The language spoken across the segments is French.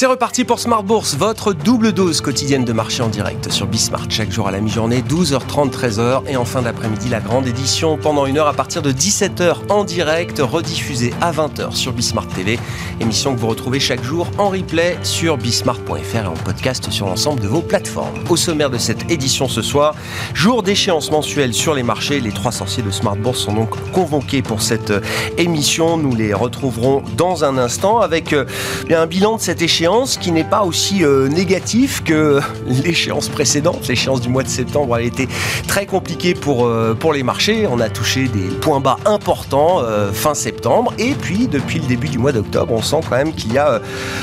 C'est reparti pour Smart Bourse, votre double dose quotidienne de marché en direct sur Bismart. Chaque jour à la mi-journée, 12h30, 13h. Et en fin d'après-midi, la grande édition pendant une heure à partir de 17h en direct, rediffusée à 20h sur Bismart TV. Émission que vous retrouvez chaque jour en replay sur bismart.fr et en podcast sur l'ensemble de vos plateformes. Au sommaire de cette édition ce soir, jour d'échéance mensuelle sur les marchés. Les trois sorciers de Smart Bourse sont donc convoqués pour cette émission. Nous les retrouverons dans un instant avec euh, un bilan de cette échéance qui n'est pas aussi euh, négatif que l'échéance précédente. L'échéance du mois de septembre a été très compliquée pour, euh, les marchés. On a touché des points bas importants euh, fin septembre. Et puis, depuis le début du mois d'octobre, on sent quand même qu'il y a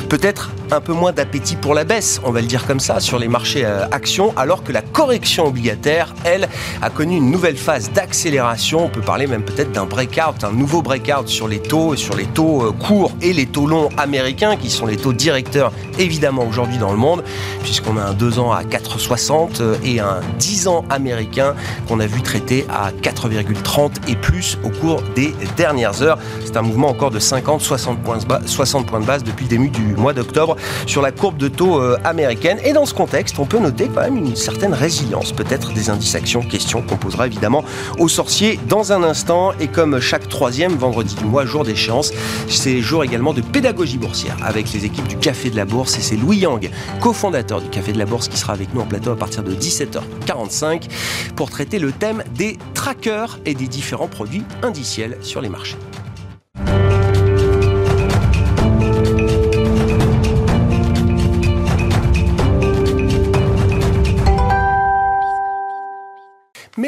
peut-être un peu moins d'appétit pour la baisse, on va le dire comme ça, sur les marchés actions, alors que la correction obligataire, elle, a connu une nouvelle phase d'accélération. On peut parler même peut-être d'un breakout, un nouveau breakout sur les taux, sur les taux courts et les taux longs américains, qui sont les taux directeurs évidemment aujourd'hui dans le monde, puisqu'on a un 2 ans à 4,60 euh, et un 10 ans américain qu'on a vu traiter à 4,30 et plus au cours des dernières heures. C'est un mouvement encore de 50, 60 points, de base, 60 points de base depuis le début du mois d'octobre sur la courbe de taux euh, américaine. Et dans ce contexte, on peut noter quand même une certaine résilience, peut-être des indices actions, question qu'on posera évidemment aux sorciers dans un instant. Et comme chaque troisième vendredi du mois, jour d'échéance, c'est jour également de pédagogie boursière avec les équipes du Café de la Bourse et c'est Louis Yang, cofondateur du Café de la Bourse, qui sera avec nous en plateau à partir de 17h45 pour traiter le thème des trackers et des différents produits indiciels sur les marchés.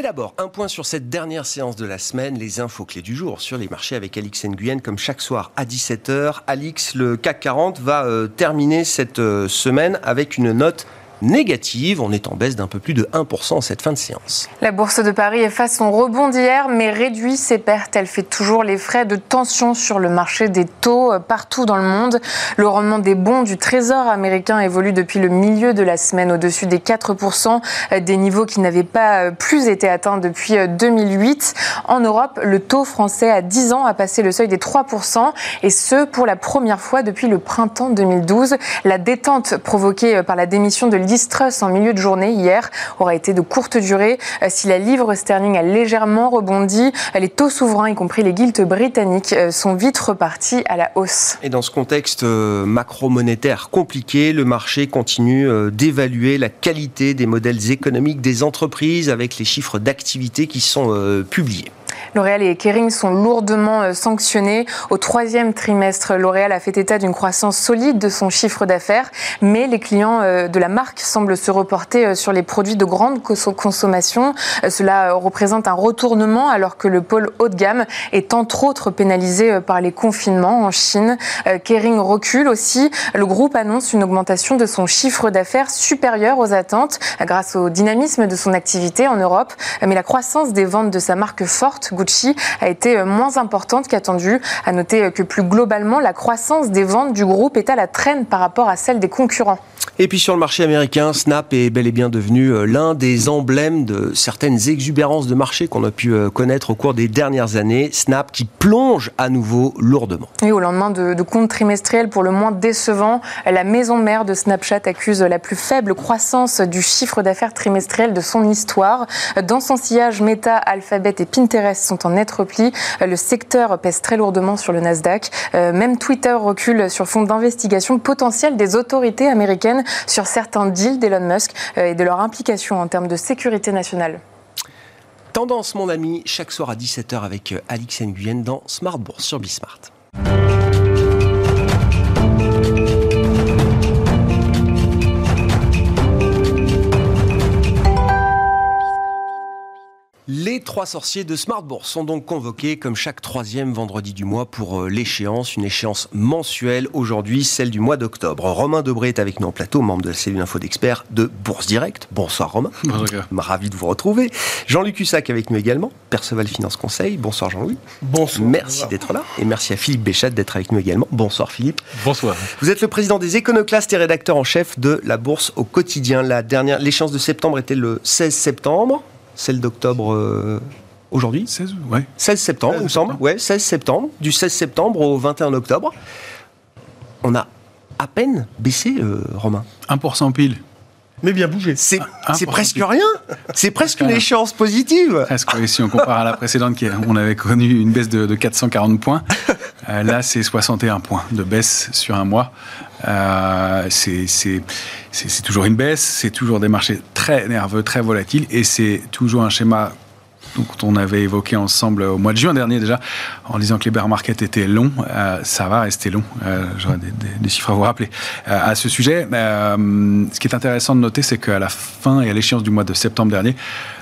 D'abord, un point sur cette dernière séance de la semaine, les infos clés du jour sur les marchés avec Alix Nguyen, comme chaque soir à 17h. Alix, le CAC 40 va euh, terminer cette euh, semaine avec une note négative. On est en baisse d'un peu plus de 1% en cette fin de séance. La Bourse de Paris efface son rebond d'hier, mais réduit ses pertes. Elle fait toujours les frais de tension sur le marché des taux euh, partout dans le monde. Le rendement des bons du Trésor américain évolue depuis le milieu de la semaine au-dessus des 4%, euh, des niveaux qui n'avaient pas euh, plus été atteints depuis 2008. En Europe, le taux français à 10 ans a passé le seuil des 3%, et ce pour la première fois depuis le printemps 2012. La détente provoquée par la démission de distrust en milieu de journée hier aura été de courte durée. Euh, si la livre sterling a légèrement rebondi, les taux souverains, y compris les guildes britanniques, euh, sont vite repartis à la hausse. Et dans ce contexte euh, macro-monétaire compliqué, le marché continue d'évaluer la qualité des modèles économiques des entreprises avec les chiffres d'activité qui sont publiés. L'Oréal et Kering sont lourdement euh, sanctionnés. Au troisième trimestre, L'Oréal a fait état d'une croissance solide de son chiffre d'affaires, mais les clients euh, de la marque semblent se reporter euh, sur les produits de grande consommation. Cela représente un retournement alors que le pôle haut de gamme est entre autres pénalisé par les confinements en Chine. Kering recule aussi. Le groupe annonce une augmentation de son chiffre d'affaires supérieure aux attentes grâce au dynamisme de son activité en Europe, mais la croissance des ventes de sa marque forte Gucci a été euh, moins importante qu'attendue. À noter euh, que plus globalement, la croissance des ventes du groupe est à la traîne par rapport à celle des concurrents. Et puis sur le marché américain, Snap est bel et bien devenu euh, l'un des emblèmes de certaines exubérances de marché qu'on a pu connaître au cours des dernières années. Snap qui plonge à nouveau lourdement. Et au lendemain de, de comptes trimestriels pour le moins décevants, la maison mère de Snapchat accuse la plus faible croissance du chiffre d'affaires trimestriel de son histoire. Dans son sillage, Meta, Alphabet et Pinterest sont en net repli. Le secteur pèse très lourdement sur le Nasdaq. Euh, même Twitter recule sur fond d'investigation potentielle des autorités américaines sur certains deals d'Elon Musk euh, et de leur implication en termes de sécurité nationale. Tendance, mon ami, chaque soir à 17h avec euh, Alix Nguyen dans Smart Bourse sur Bismart. Les trois sorciers de Smart Bourse sont donc convoqués comme chaque troisième vendredi du mois pour euh, l'échéance, une échéance mensuelle. Aujourd'hui, celle du mois d'octobre. Romain Debré est avec nous en plateau, membre de la cellule info d'experts de Bourse Direct. Bonsoir Romain. Bonsoir. Ravi de vous retrouver. Jean-Luc Hussac avec nous également, Perceval Finance Conseil. Bonsoir Jean-Louis. Bonsoir. Merci d'être là. Et merci à Philippe Béchat d'être avec nous également. Bonsoir Philippe. Bonsoir. Vous êtes le président des éconoclastes et rédacteur en chef de la Bourse au quotidien. La dernière, l'échéance de septembre était le 16 septembre. Celle d'octobre euh, aujourd'hui 16, ouais. 16 septembre, il me semble. Ouais, 16 septembre. Du 16 septembre au 21 octobre. On a à peine baissé, euh, Romain. 1% pile. Mais bien bougé. C'est presque rien. C'est presque une échéance positive. Presque, oui, si on compare à la précédente, qui, on avait connu une baisse de, de 440 points. Euh, là, c'est 61 points de baisse sur un mois. Euh, c'est toujours une baisse, c'est toujours des marchés très nerveux, très volatiles, et c'est toujours un schéma donc, on avait évoqué ensemble au mois de juin dernier déjà, en disant que les bear markets étaient longs. Euh, ça va rester long. Euh, J'aurais des, chiffres à vous rappeler. Euh, à ce sujet, ce qui est intéressant de noter, c'est qu'à la fin et à l'échéance du mois de septembre dernier,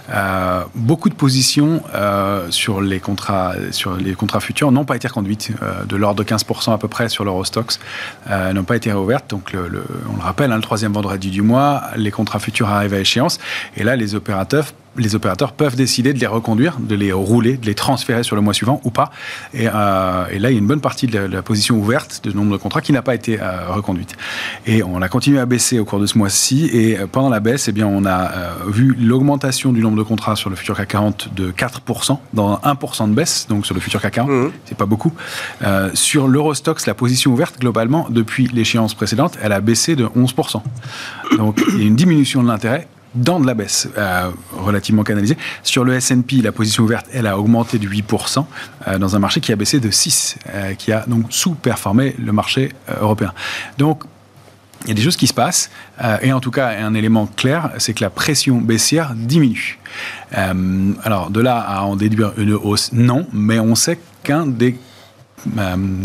euh, beaucoup de positions euh, sur les contrats sur les contrats futurs n'ont pas été reconduites, euh, de l'ordre de 15% à peu près sur l'Eurostox, n'ont pas été réouvertes. Donc, on le rappelle, hein, le troisième vendredi du mois, les contrats futurs arrivent à échéance, et là, les opérateurs les opérateurs peuvent décider de les reconduire, de les rouler, de les transférer sur le mois suivant ou pas. Et, euh, et là, il y a une bonne partie de la, de la position ouverte de nombre de contrats qui n'a pas été euh, reconduite. Et on a continué à baisser au cours de ce mois-ci. Et euh, pendant la baisse, eh bien, on a euh, vu l'augmentation du nombre de contrats sur le futur CAC 40 de 4%, dans 1% de baisse, donc sur le futur CAC 40. Mhm. C'est pas beaucoup. Sur l'Eurostox, la position ouverte, globalement, depuis l'échéance précédente, elle a baissé de 11%. Donc, il y a une diminution de l'intérêt dans de la baisse euh, relativement canalisée. Sur le S&P, la position ouverte, elle a augmenté de 8% euh, dans un marché qui a baissé de 6, euh, qui a donc sous-performé le marché européen. Donc, il y a des choses qui se passent, et en tout cas, un élément clair, c'est que la pression baissière diminue. Alors, de là à en déduire une hausse, non, mais on sait qu'un des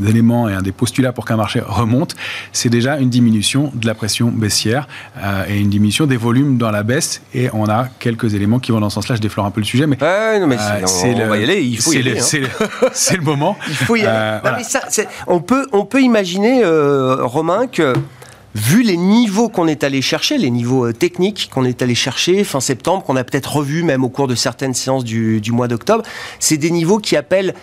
éléments et un des postulats pour qu'un marché remonte, c'est déjà une diminution de la pression baissière euh, et une diminution des volumes dans la baisse. Et on a quelques éléments qui vont dans ce sens-là. Je déflore un peu le sujet, mais non, mais euh, c'est- on, on va y aller. Il faut y aller. le- hein. c'est le- le moment. Il faut y aller. Euh, Non, voilà. mais ça, c'est- on, peut, on peut imaginer, euh, Romain, que vu les niveaux qu'on est allé chercher, les niveaux euh, techniques qu'on est allé chercher fin septembre, qu'on a peut-être revus même au cours de certaines séances du, du mois d'octobre, c'est des niveaux qui appellent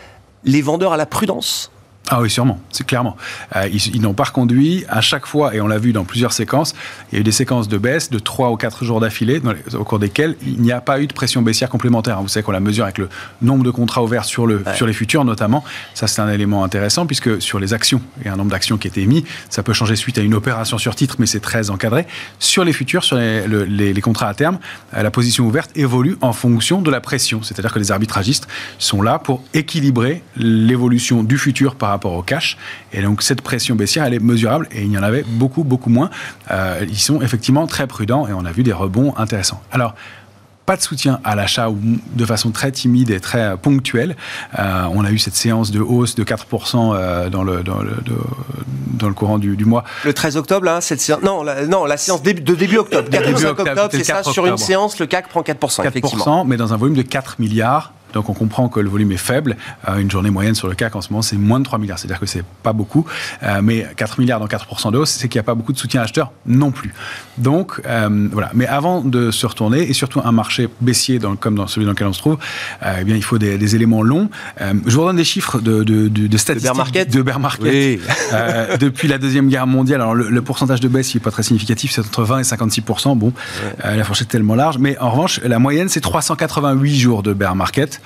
les vendeurs à la prudence. Ah oui, sûrement, c'est clairement. Euh, ils ils n'ont pas reconduit à chaque fois, et on l'a vu dans plusieurs séquences, il y a eu des séquences de baisse de 3 ou 4 jours d'affilée, au cours desquelles il n'y a pas eu de pression baissière complémentaire. Vous savez qu'on la mesure avec le nombre de contrats ouverts sur, le, sur les futurs notamment. Ça, c'est un élément intéressant, puisque sur les actions, il y a un nombre d'actions qui été émis, ça peut changer suite à une opération sur titre, mais c'est très encadré. Sur les futurs, sur les, le- les- les contrats à terme, euh, la position ouverte évolue en fonction de la pression. C'est-à-dire que les arbitragistes sont là pour équilibrer l'évolution du futur par rapport au cash. Et donc cette pression baissière, elle est mesurable et il y en avait beaucoup, beaucoup moins. Euh, ils sont effectivement très prudents et on a vu des rebonds intéressants. Alors, pas de soutien à l'achat ou de façon très timide et très ponctuelle. Euh, on a eu cette séance de hausse de 4% euh, dans, le, dans, le, de- dans le courant du, du mois. Le 13 octobre, là, cette séance, non, la, non, la séance de début octobre. 4 Début 5 octobre, octobre, c'est ça. 4 Sur une séance, le CAC prend 4%, 4%, effectivement. mais dans un volume de 4 milliards. Donc on comprend que le volume est faible. Euh, une journée moyenne sur le CAC en ce moment, c'est moins de 3 milliards. C'est-à-dire que c'est pas beaucoup. Euh, mais 4 milliards dans 4% de hausse, c'est qu'il n'y a pas beaucoup de soutien acheteur non plus. Donc euh, voilà. Mais avant de se retourner, et surtout un marché baissier dans, comme dans celui dans lequel on se trouve, euh, eh bien, il faut des, des éléments longs. Euh, je vous redonne des chiffres de, de, de, de statistiques market de bear market. Oui. Euh, depuis la Deuxième Guerre mondiale. Alors, le, le pourcentage de baisse, il n'est pas très significatif, c'est entre 20 et 56% Bon, euh, la fourchette est tellement large. Mais en revanche, la moyenne, c'est 388 jours de bear market.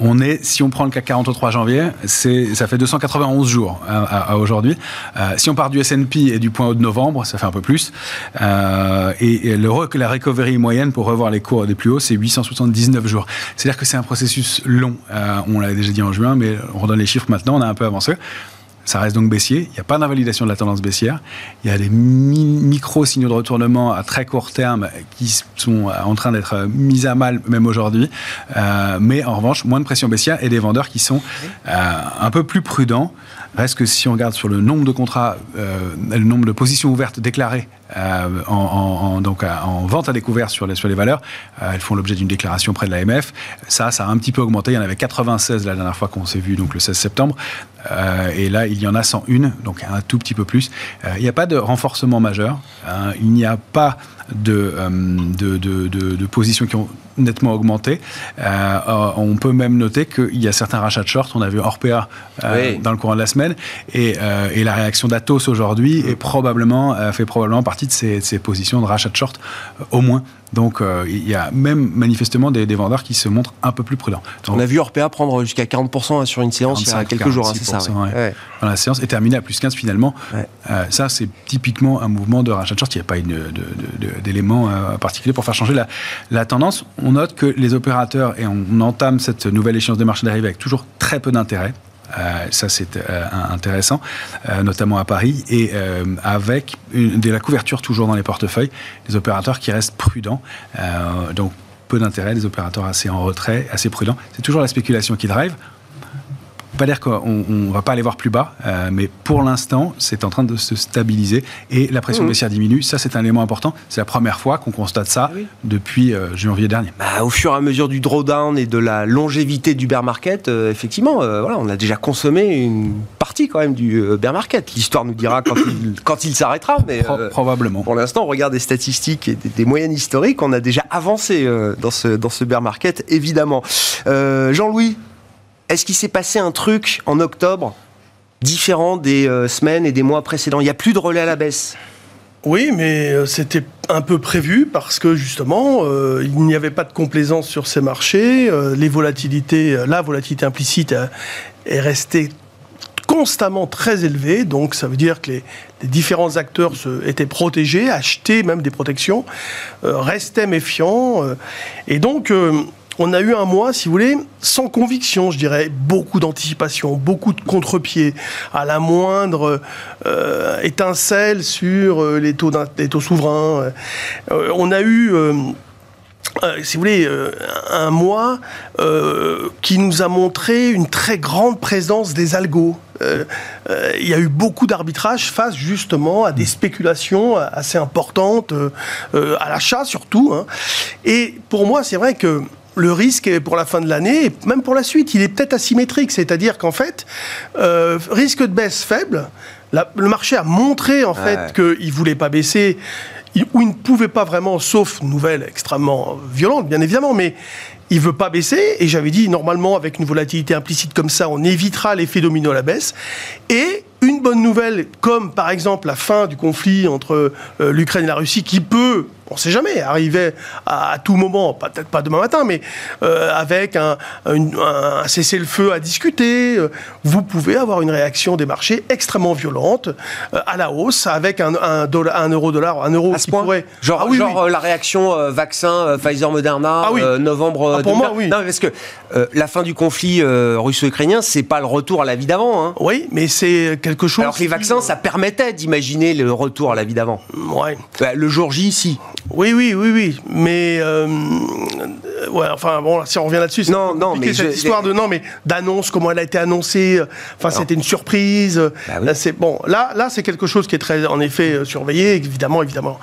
On est, si on prend le CAC 40 au 3 janvier, ça fait 291 jours à, à- à aujourd'hui. Euh, si on part du S&P et du point haut de novembre, ça fait un peu plus. Euh, et la recovery moyenne pour revoir les cours des plus hauts, c'est 879 jours. C'est-à-dire que c'est un processus long. Euh, on l'avait déjà dit en juin, mais on redonne les chiffres maintenant, on a un peu avancé. Ça reste donc baissier. Il n'y a pas d'invalidation de la tendance baissière. Il y a des mi- micro-signaux de retournement à très court terme qui sont en train d'être mis à mal même aujourd'hui. Euh, mais en revanche, moins de pression baissière et des vendeurs qui sont euh, un peu plus prudents. Reste que si on regarde sur le nombre de contrats, le nombre de positions ouvertes déclarées en, donc, en vente à découvert sur les, sur les valeurs, elles font l'objet d'une déclaration près de l'AMF. Ça, ça a un petit peu augmenté. Il y en avait 96 la dernière fois qu'on s'est vu, donc le 16 septembre. et là, il y en a 101, donc un tout petit peu plus. il n'y a pas de renforcement majeur. Hein. il n'y a pas de, de, de, de positions qui ont nettement augmenté. Euh, on peut même noter qu'il y a certains rachats de short. On a vu Orpea euh, dans le courant de la semaine. Et, euh, et la réaction d'Atos aujourd'hui est probablement, fait probablement partie de ces, de ces, positions de rachat de short, au moins. Donc il y a même manifestement des, des, vendeurs qui se montrent un peu plus prudents. on a vu Orpea prendre jusqu'à 40% sur une séance il y a quelques jours, hein, c'est ça ouais. Dans la séance et terminer à plus 15 finalement. ça, c'est typiquement un mouvement de rachat de short. Il n'y a pas d'élément particulier pour faire changer la, la tendance on note que les opérateurs, et on, entame cette nouvelle échéance des marchés d'arrivée avec toujours très peu d'intérêt. Euh, ça, c'est euh, intéressant, euh, notamment à Paris, et avec de la couverture toujours dans les portefeuilles, des opérateurs qui restent prudents. donc, peu d'intérêt, des opérateurs assez en retrait, assez prudents. C'est toujours la spéculation qui drive pas dire qu'on ne va pas aller voir plus bas, euh, mais pour l'instant, c'est en train de se stabiliser et la pression mmh. baissière diminue. Ça, c'est un élément important. C'est la première fois qu'on constate ça eh depuis euh, janvier dernier. Bah, au fur et à mesure du drawdown et de la longévité du bear market, euh, effectivement, voilà, on a déjà consommé une partie quand même du bear market. L'histoire nous dira quand il, quand il s'arrêtera. Mais, probablement. Pour l'instant, on regarde des statistiques et des, moyennes historiques. On a déjà avancé dans, ce, dans ce bear market, évidemment. Jean-Louis, est-ce qu'il s'est passé un truc en octobre différent des euh, semaines et des mois précédents? Il n'y a plus de relais à la baisse oui, mais euh, c'était un peu prévu parce que justement, euh, il n'y avait pas de complaisance sur ces marchés. les volatilités, la volatilité implicite est restée constamment très élevée. Donc, ça veut dire que les, différents acteurs étaient protégés, achetaient même des protections, restaient méfiants. et donc, on a eu un mois, si vous voulez, sans conviction, je dirais, beaucoup d'anticipation, beaucoup de contre-pied, à la moindre euh, étincelle sur euh, les, taux taux souverains. Euh, on a eu... si vous voulez, un mois qui nous a montré une très grande présence des algos. il y a eu beaucoup d'arbitrage face justement à des spéculations assez importantes, à l'achat surtout. Hein. Et pour moi, c'est vrai que le risque pour la fin de l'année, et même pour la suite, il est peut-être asymétrique. C'est-à-dire qu'en fait, euh, risque de baisse faible, le marché a montré en fait qu'il ne voulait pas baisser, ou il ne pouvait pas vraiment, sauf nouvelle extrêmement violente, bien évidemment, mais il veut pas baisser. Et j'avais dit, normalement, avec une volatilité implicite comme ça, on évitera l'effet domino à la baisse. Et une bonne nouvelle, comme par exemple la fin du conflit entre euh, l'Ukraine et la Russie, qui peut on ne sait jamais, arriver à, tout moment, peut-être pas demain matin, mais euh, avec un, cessez-le-feu à discuter, euh, vous pouvez avoir une réaction des marchés extrêmement violente euh, à la hausse, avec un, un euro-dollar, un euro qui pourrait... Genre, ah genre la réaction vaccin Pfizer-Moderna, ah novembre... Ah, pour moi, oui. Non, parce que la fin du conflit russo-ukrainien, c'est pas le retour à la vie d'avant. Hein. Oui, mais c'est quelque chose... Alors que les vaccins, ça permettait d'imaginer le retour à la vie d'avant. Ouais. Bah, le jour J, si. Oui, oui, oui, oui. Mais euh, ouais, enfin bon, si on revient là-dessus, c'est non, non, mais cette histoire de non, mais d'annonce, comment elle a été annoncée. Enfin, c'était une surprise. Bah là, c'est bon. Là, là, c'est quelque chose qui est très, en effet, euh, surveillé. Évidemment, évidemment,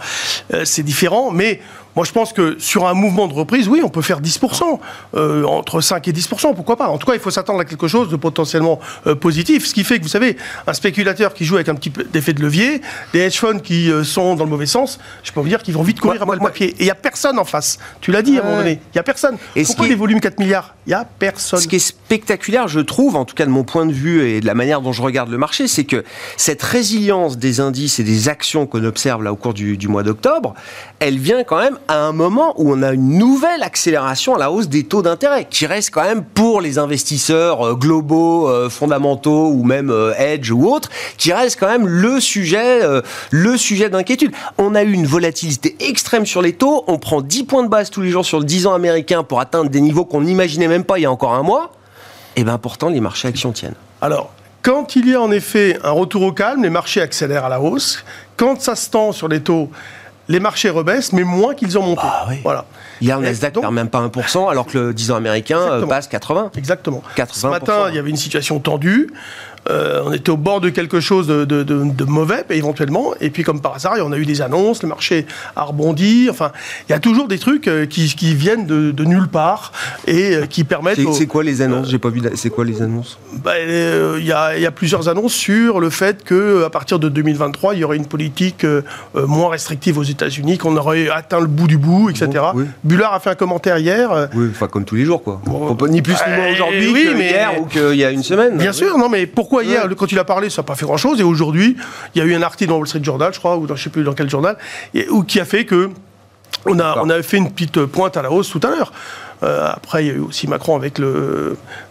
euh, c'est différent. Mais moi, je pense que sur un mouvement de reprise, oui, on peut faire 10%, euh, entre 5 et 10%, pourquoi pas. En tout cas, il faut s'attendre à quelque chose de potentiellement euh, positif, ce qui fait que, vous savez, un speculateur qui joue avec un petit effet de levier, des hedge funds qui euh, sont dans le mauvais sens, je peux vous dire qu'ils vont vite courir à moi, pied. Et il n'y a personne en face. Tu l'as dit à un moment donné, il n'y a personne. Et Pourquoi des volumes 4 milliards? Il n'y a personne. Ce qui est spectaculaire, je trouve, en tout cas de mon point de vue et de la manière dont je regarde le marché, c'est que cette résilience des indices et des actions qu'on observe là au cours du, du mois d'octobre, elle vient quand même à un moment où on a une nouvelle accélération à la hausse des taux d'intérêt, qui reste quand même pour les investisseurs euh, globaux, euh, fondamentaux ou même euh, edge ou autres, qui reste quand même le sujet, le sujet d'inquiétude. On a eu une volatilité extrême sur les taux, on prend 10 points de base tous les jours sur le 10 ans américain pour atteindre des niveaux qu'on n'imaginait même pas il y a encore un mois, et bien pourtant les marchés actions tiennent. Alors, quand il y a en effet un retour au calme, les marchés accélèrent à la hausse. Quand ça se tend sur les taux, les marchés rebaissent, mais moins qu'ils ont monté. Ah, oui. Voilà. Hier, le Nasdaq perd même pas 1%, alors que le 10 ans américain euh, passe 80. Exactement. Ce matin, il y avait une situation tendue. Euh, on était au bord de quelque chose de, de, de, mauvais, éventuellement. Et puis, comme par hasard, on a eu des annonces, le marché a rebondi. Enfin, il y a toujours des trucs euh, qui, qui viennent de, nulle part et qui permettent. C'est quoi les annonces J'ai pas vu. C'est quoi les annonces bah, Il y, a, y, a, plusieurs annonces sur le fait que à partir de 2023, il y aurait une politique moins restrictive aux États-Unis, qu'on aurait atteint le bout du bout, etc. Bullard a fait un commentaire hier. Oui, enfin comme tous les jours, quoi. ni plus ni moins aujourd'hui oui, mais... hier ou qu'il y a une semaine. Bien sûr, non, mais pourquoi hier, quand il a parlé, ça n'a pas fait grand-chose, et aujourd'hui, il y a eu un article dans Wall Street Journal, je crois, ou dans, je ne sais plus dans quel journal, et, où, qui a fait que on a, on a fait une petite pointe à la hausse tout à l'heure. Euh, après, il y a eu aussi Macron avec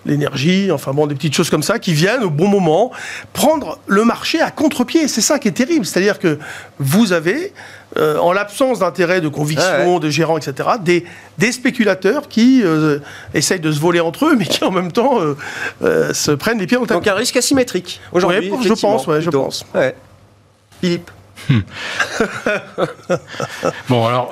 l'énergie, enfin bon, des petites choses comme ça qui viennent au bon moment prendre le marché à contre-pied. C'est ça qui est terrible. C'est-à-dire que vous avez, euh, en l'absence d'intérêt, de conviction, de gérants, etc., des, des spéculateurs qui euh, essayent de se voler entre eux, mais qui en même temps se prennent les pieds dans le tapis. Donc un risque asymétrique aujourd'hui. je pense, je pense. Philippe. bon, alors,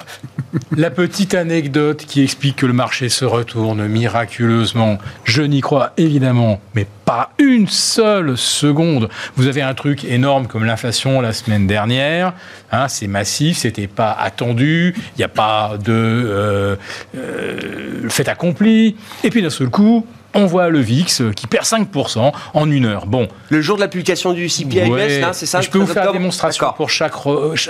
la petite anecdote qui explique que le marché se retourne miraculeusement, je n'y crois évidemment, mais pas une seule seconde. Vous avez un truc énorme comme l'inflation la semaine dernière, hein, c'est massif, c'était pas attendu, il n'y a pas de euh, euh, fait accompli, et puis d'un seul coup, on voit le VIX qui perd 5% en une heure. Bon. Le jour de la publication du CPI c'est ça Je peux vous faire la démonstration pour chaque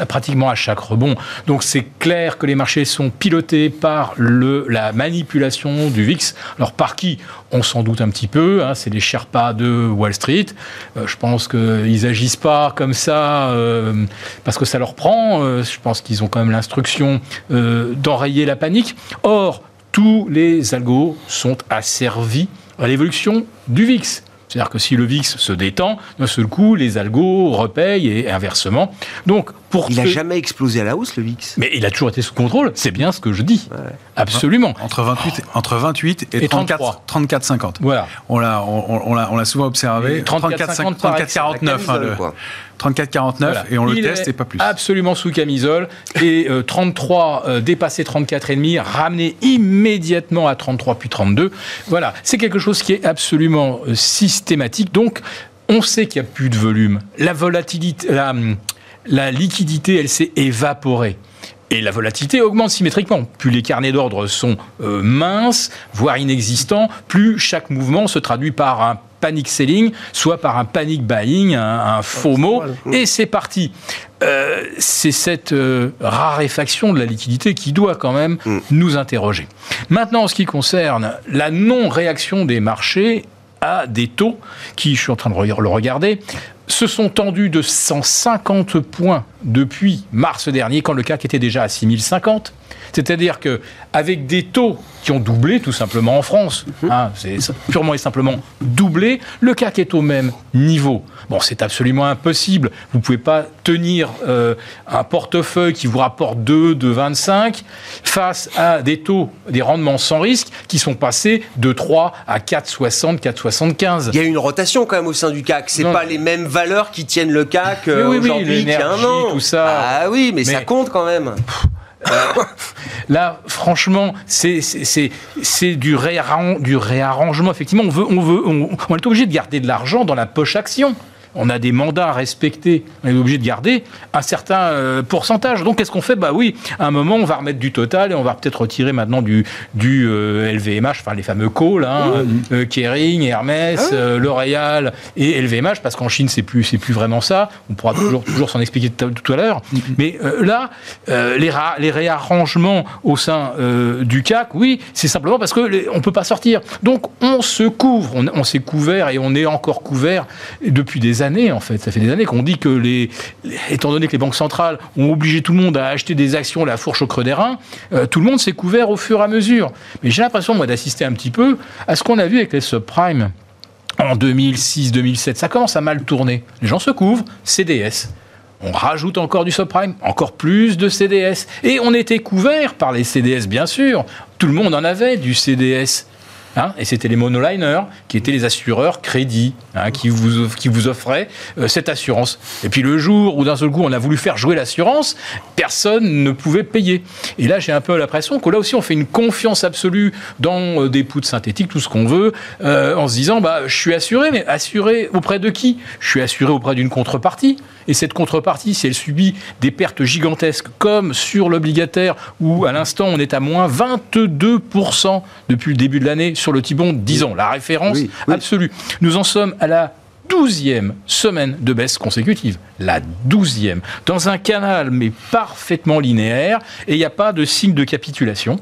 pratiquement à chaque rebond. Donc c'est clair que les marchés sont pilotés par le, la manipulation du VIX. Alors par qui? On s'en doute un petit peu. Hein, c'est les Sherpas de Wall Street. Euh, je pense qu'ils agissent pas comme ça euh, parce que ça leur prend. Euh, je pense qu'ils ont quand même l'instruction d'enrayer la panique. Or, tous les algos sont asservis à l'évolution du VIX. C'est-à-dire que si le VIX se détend, d'un seul coup, les algos repayent et inversement. Donc, pour il n'a jamais explosé à la hausse, le VIX. Mais il a toujours été sous contrôle. C'est bien ce que je dis. Absolument. Entre 28, entre 28 et, 34, 34, 50. Voilà. On l'a, on, l'a, souvent observé. 34, 50, 34 49. 34-49 et on le teste et pas plus. Absolument sous camisole. Et 33 euh, euh, dépassé 34,5, ramené immédiatement à 33 puis 32. Voilà, c'est quelque chose qui est absolument euh, systématique. Donc, on sait qu'il n'y a plus de volume. La volatilité, la, la liquidité, elle s'est évaporée. Et la volatilité augmente symétriquement. Plus les carnets d'ordre sont minces, voire inexistants, plus chaque mouvement se traduit par un panic selling, soit par un panic buying, un, faux mot, et c'est parti. Euh, c'est cette euh, raréfaction de la liquidité qui doit quand même mm. nous interroger. Maintenant, en ce qui concerne la non-réaction des marchés à des taux qui, je suis en train de le regarder, se sont tendus de 150 points depuis mars dernier, quand le CAC était déjà à 6050. C'est-à-dire que avec des taux qui ont doublé tout simplement en France, mhm. hein, c'est purement et simplement doublé, le CAC est au même niveau. Bon, c'est absolument impossible. Vous ne pouvez pas tenir euh, un portefeuille qui vous rapporte 2, 2,25 face à des taux, des rendements sans risque qui sont passés de 3 à 4,60, 4,75. Il y a une rotation quand même au sein du CAC. C'est pas les mêmes valeurs qui tiennent le CAC euh, aujourd'hui qu'il y a un an. Tout ça. Ah oui, mais, ça compte quand même. Là, franchement, c'est du, du réarrangement. Effectivement, on, veut, on, veut, on est obligé de garder de l'argent dans la poche action on a des mandats à respecter, on est obligé de garder un certain euh, pourcentage. Donc qu'est-ce qu'on fait? Bah oui, à un moment, on va remettre du total et on va peut-être retirer maintenant du, du LVMH, euh, enfin les fameux calls, hein, euh, Kering, Hermès, ah L'Oréal et LVMH, parce qu'en Chine, c'est plus, c'est plus vraiment ça. On pourra toujours, toujours s'en expliquer tout à l'heure. Mais là, les, les réarrangements au sein du CAC, oui, c'est simplement parce qu'on ne peut pas sortir. Donc on se couvre, on, on s'est couvert et on est encore couvert depuis des en fait. Ça fait des années qu'on dit que les, étant donné que les banques centrales ont obligé tout le monde à acheter des actions la fourche au creux des reins, euh, tout le monde s'est couvert au fur et à mesure. Mais j'ai l'impression, moi, d'assister un petit peu à ce qu'on a vu avec les subprimes en 2006-2007. Ça commence à mal tourner. Les gens se couvrent, CDS. On rajoute encore du subprime, encore plus de CDS. Et on était couvert par les CDS, bien sûr. Tout le monde en avait du CDS. Hein, et c'était les monoliners qui étaient les assureurs crédits hein, qui, vous, qui vous offraient euh, cette assurance. Et puis le jour où d'un seul coup on a voulu faire jouer l'assurance, personne ne pouvait payer. Et là j'ai un peu l'impression que là aussi on fait une confiance absolue dans euh, des poudres synthétiques, tout ce qu'on veut, euh, en se disant bah, je suis assuré, mais assuré auprès de qui? Je suis assuré auprès d'une contrepartie. Et cette contrepartie, si elle subit des pertes gigantesques, comme sur l'obligataire, où à l'instant on est à moins 22% depuis le début de l'année sur le Tibon, disons, la référence absolue. Nous en sommes à la douzième semaine de baisse consécutive. La douzième. Dans un canal, mais parfaitement linéaire, et il n'y a pas de signe de capitulation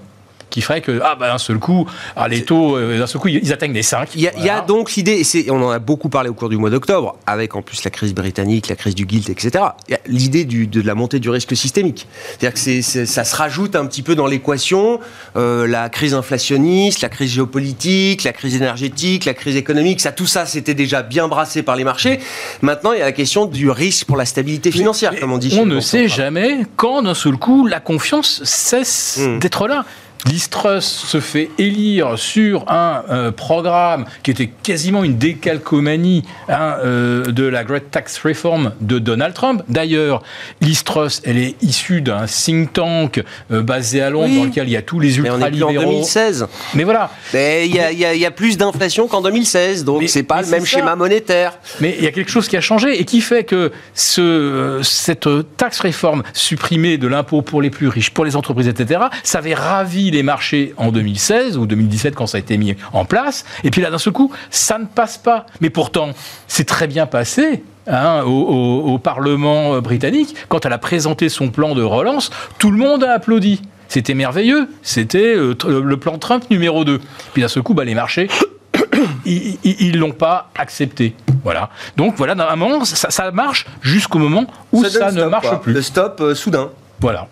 qui ferait que, ah, ben, d'un seul coup, ah, les taux, euh, d'un seul coup, ils atteignent les 5. Il y, a donc l'idée, et on en a beaucoup parlé au cours du mois d'octobre, avec en plus la crise britannique, la crise du guilt, etc. L'idée de la montée du risque systémique. C'est-à-dire que ça se rajoute un petit peu dans l'équation, euh, la crise inflationniste, la crise géopolitique, la crise énergétique, la crise économique, ça, tout ça, c'était déjà bien brassé par les marchés. Maintenant, il y a la question du risque pour la stabilité financière, comme on dit. On ne sait jamais quand, d'un seul coup, la confiance cesse hmm. d'être là. L'Istrus se fait élire sur un euh, programme qui était quasiment une décalcomanie hein, euh, de la Great Tax Reform de Donald Trump. D'ailleurs, l'Istrus, elle est issue d'un think tank euh, basé à Londres dans lequel il y a tous les ultralibéraux. Mais on est en 2016. Mais voilà. Mais il y, a plus d'inflation qu'en 2016, donc c'est pas le même schéma monétaire. Mais il y a quelque chose qui a changé et qui fait que ce, cette taxe réforme supprimée de l'impôt pour les plus riches, pour les entreprises, etc., ça avait ravi les marchés en 2016 ou 2017 quand ça a été mis en place. Et puis là, d'un seul coup, ça ne passe pas. Mais pourtant, c'est très bien passé. Hein, au, Parlement euh, britannique, quand elle a présenté son plan de relance, tout le monde a applaudi. C'était merveilleux. C'était euh, le plan Trump numéro 2. Puis d'un seul coup, bah, les marchés, ils l'ont pas accepté. Voilà. Donc voilà, un moment, ça, marche jusqu'au moment où ça, ne marche plus. Le stop euh, soudain. Voilà.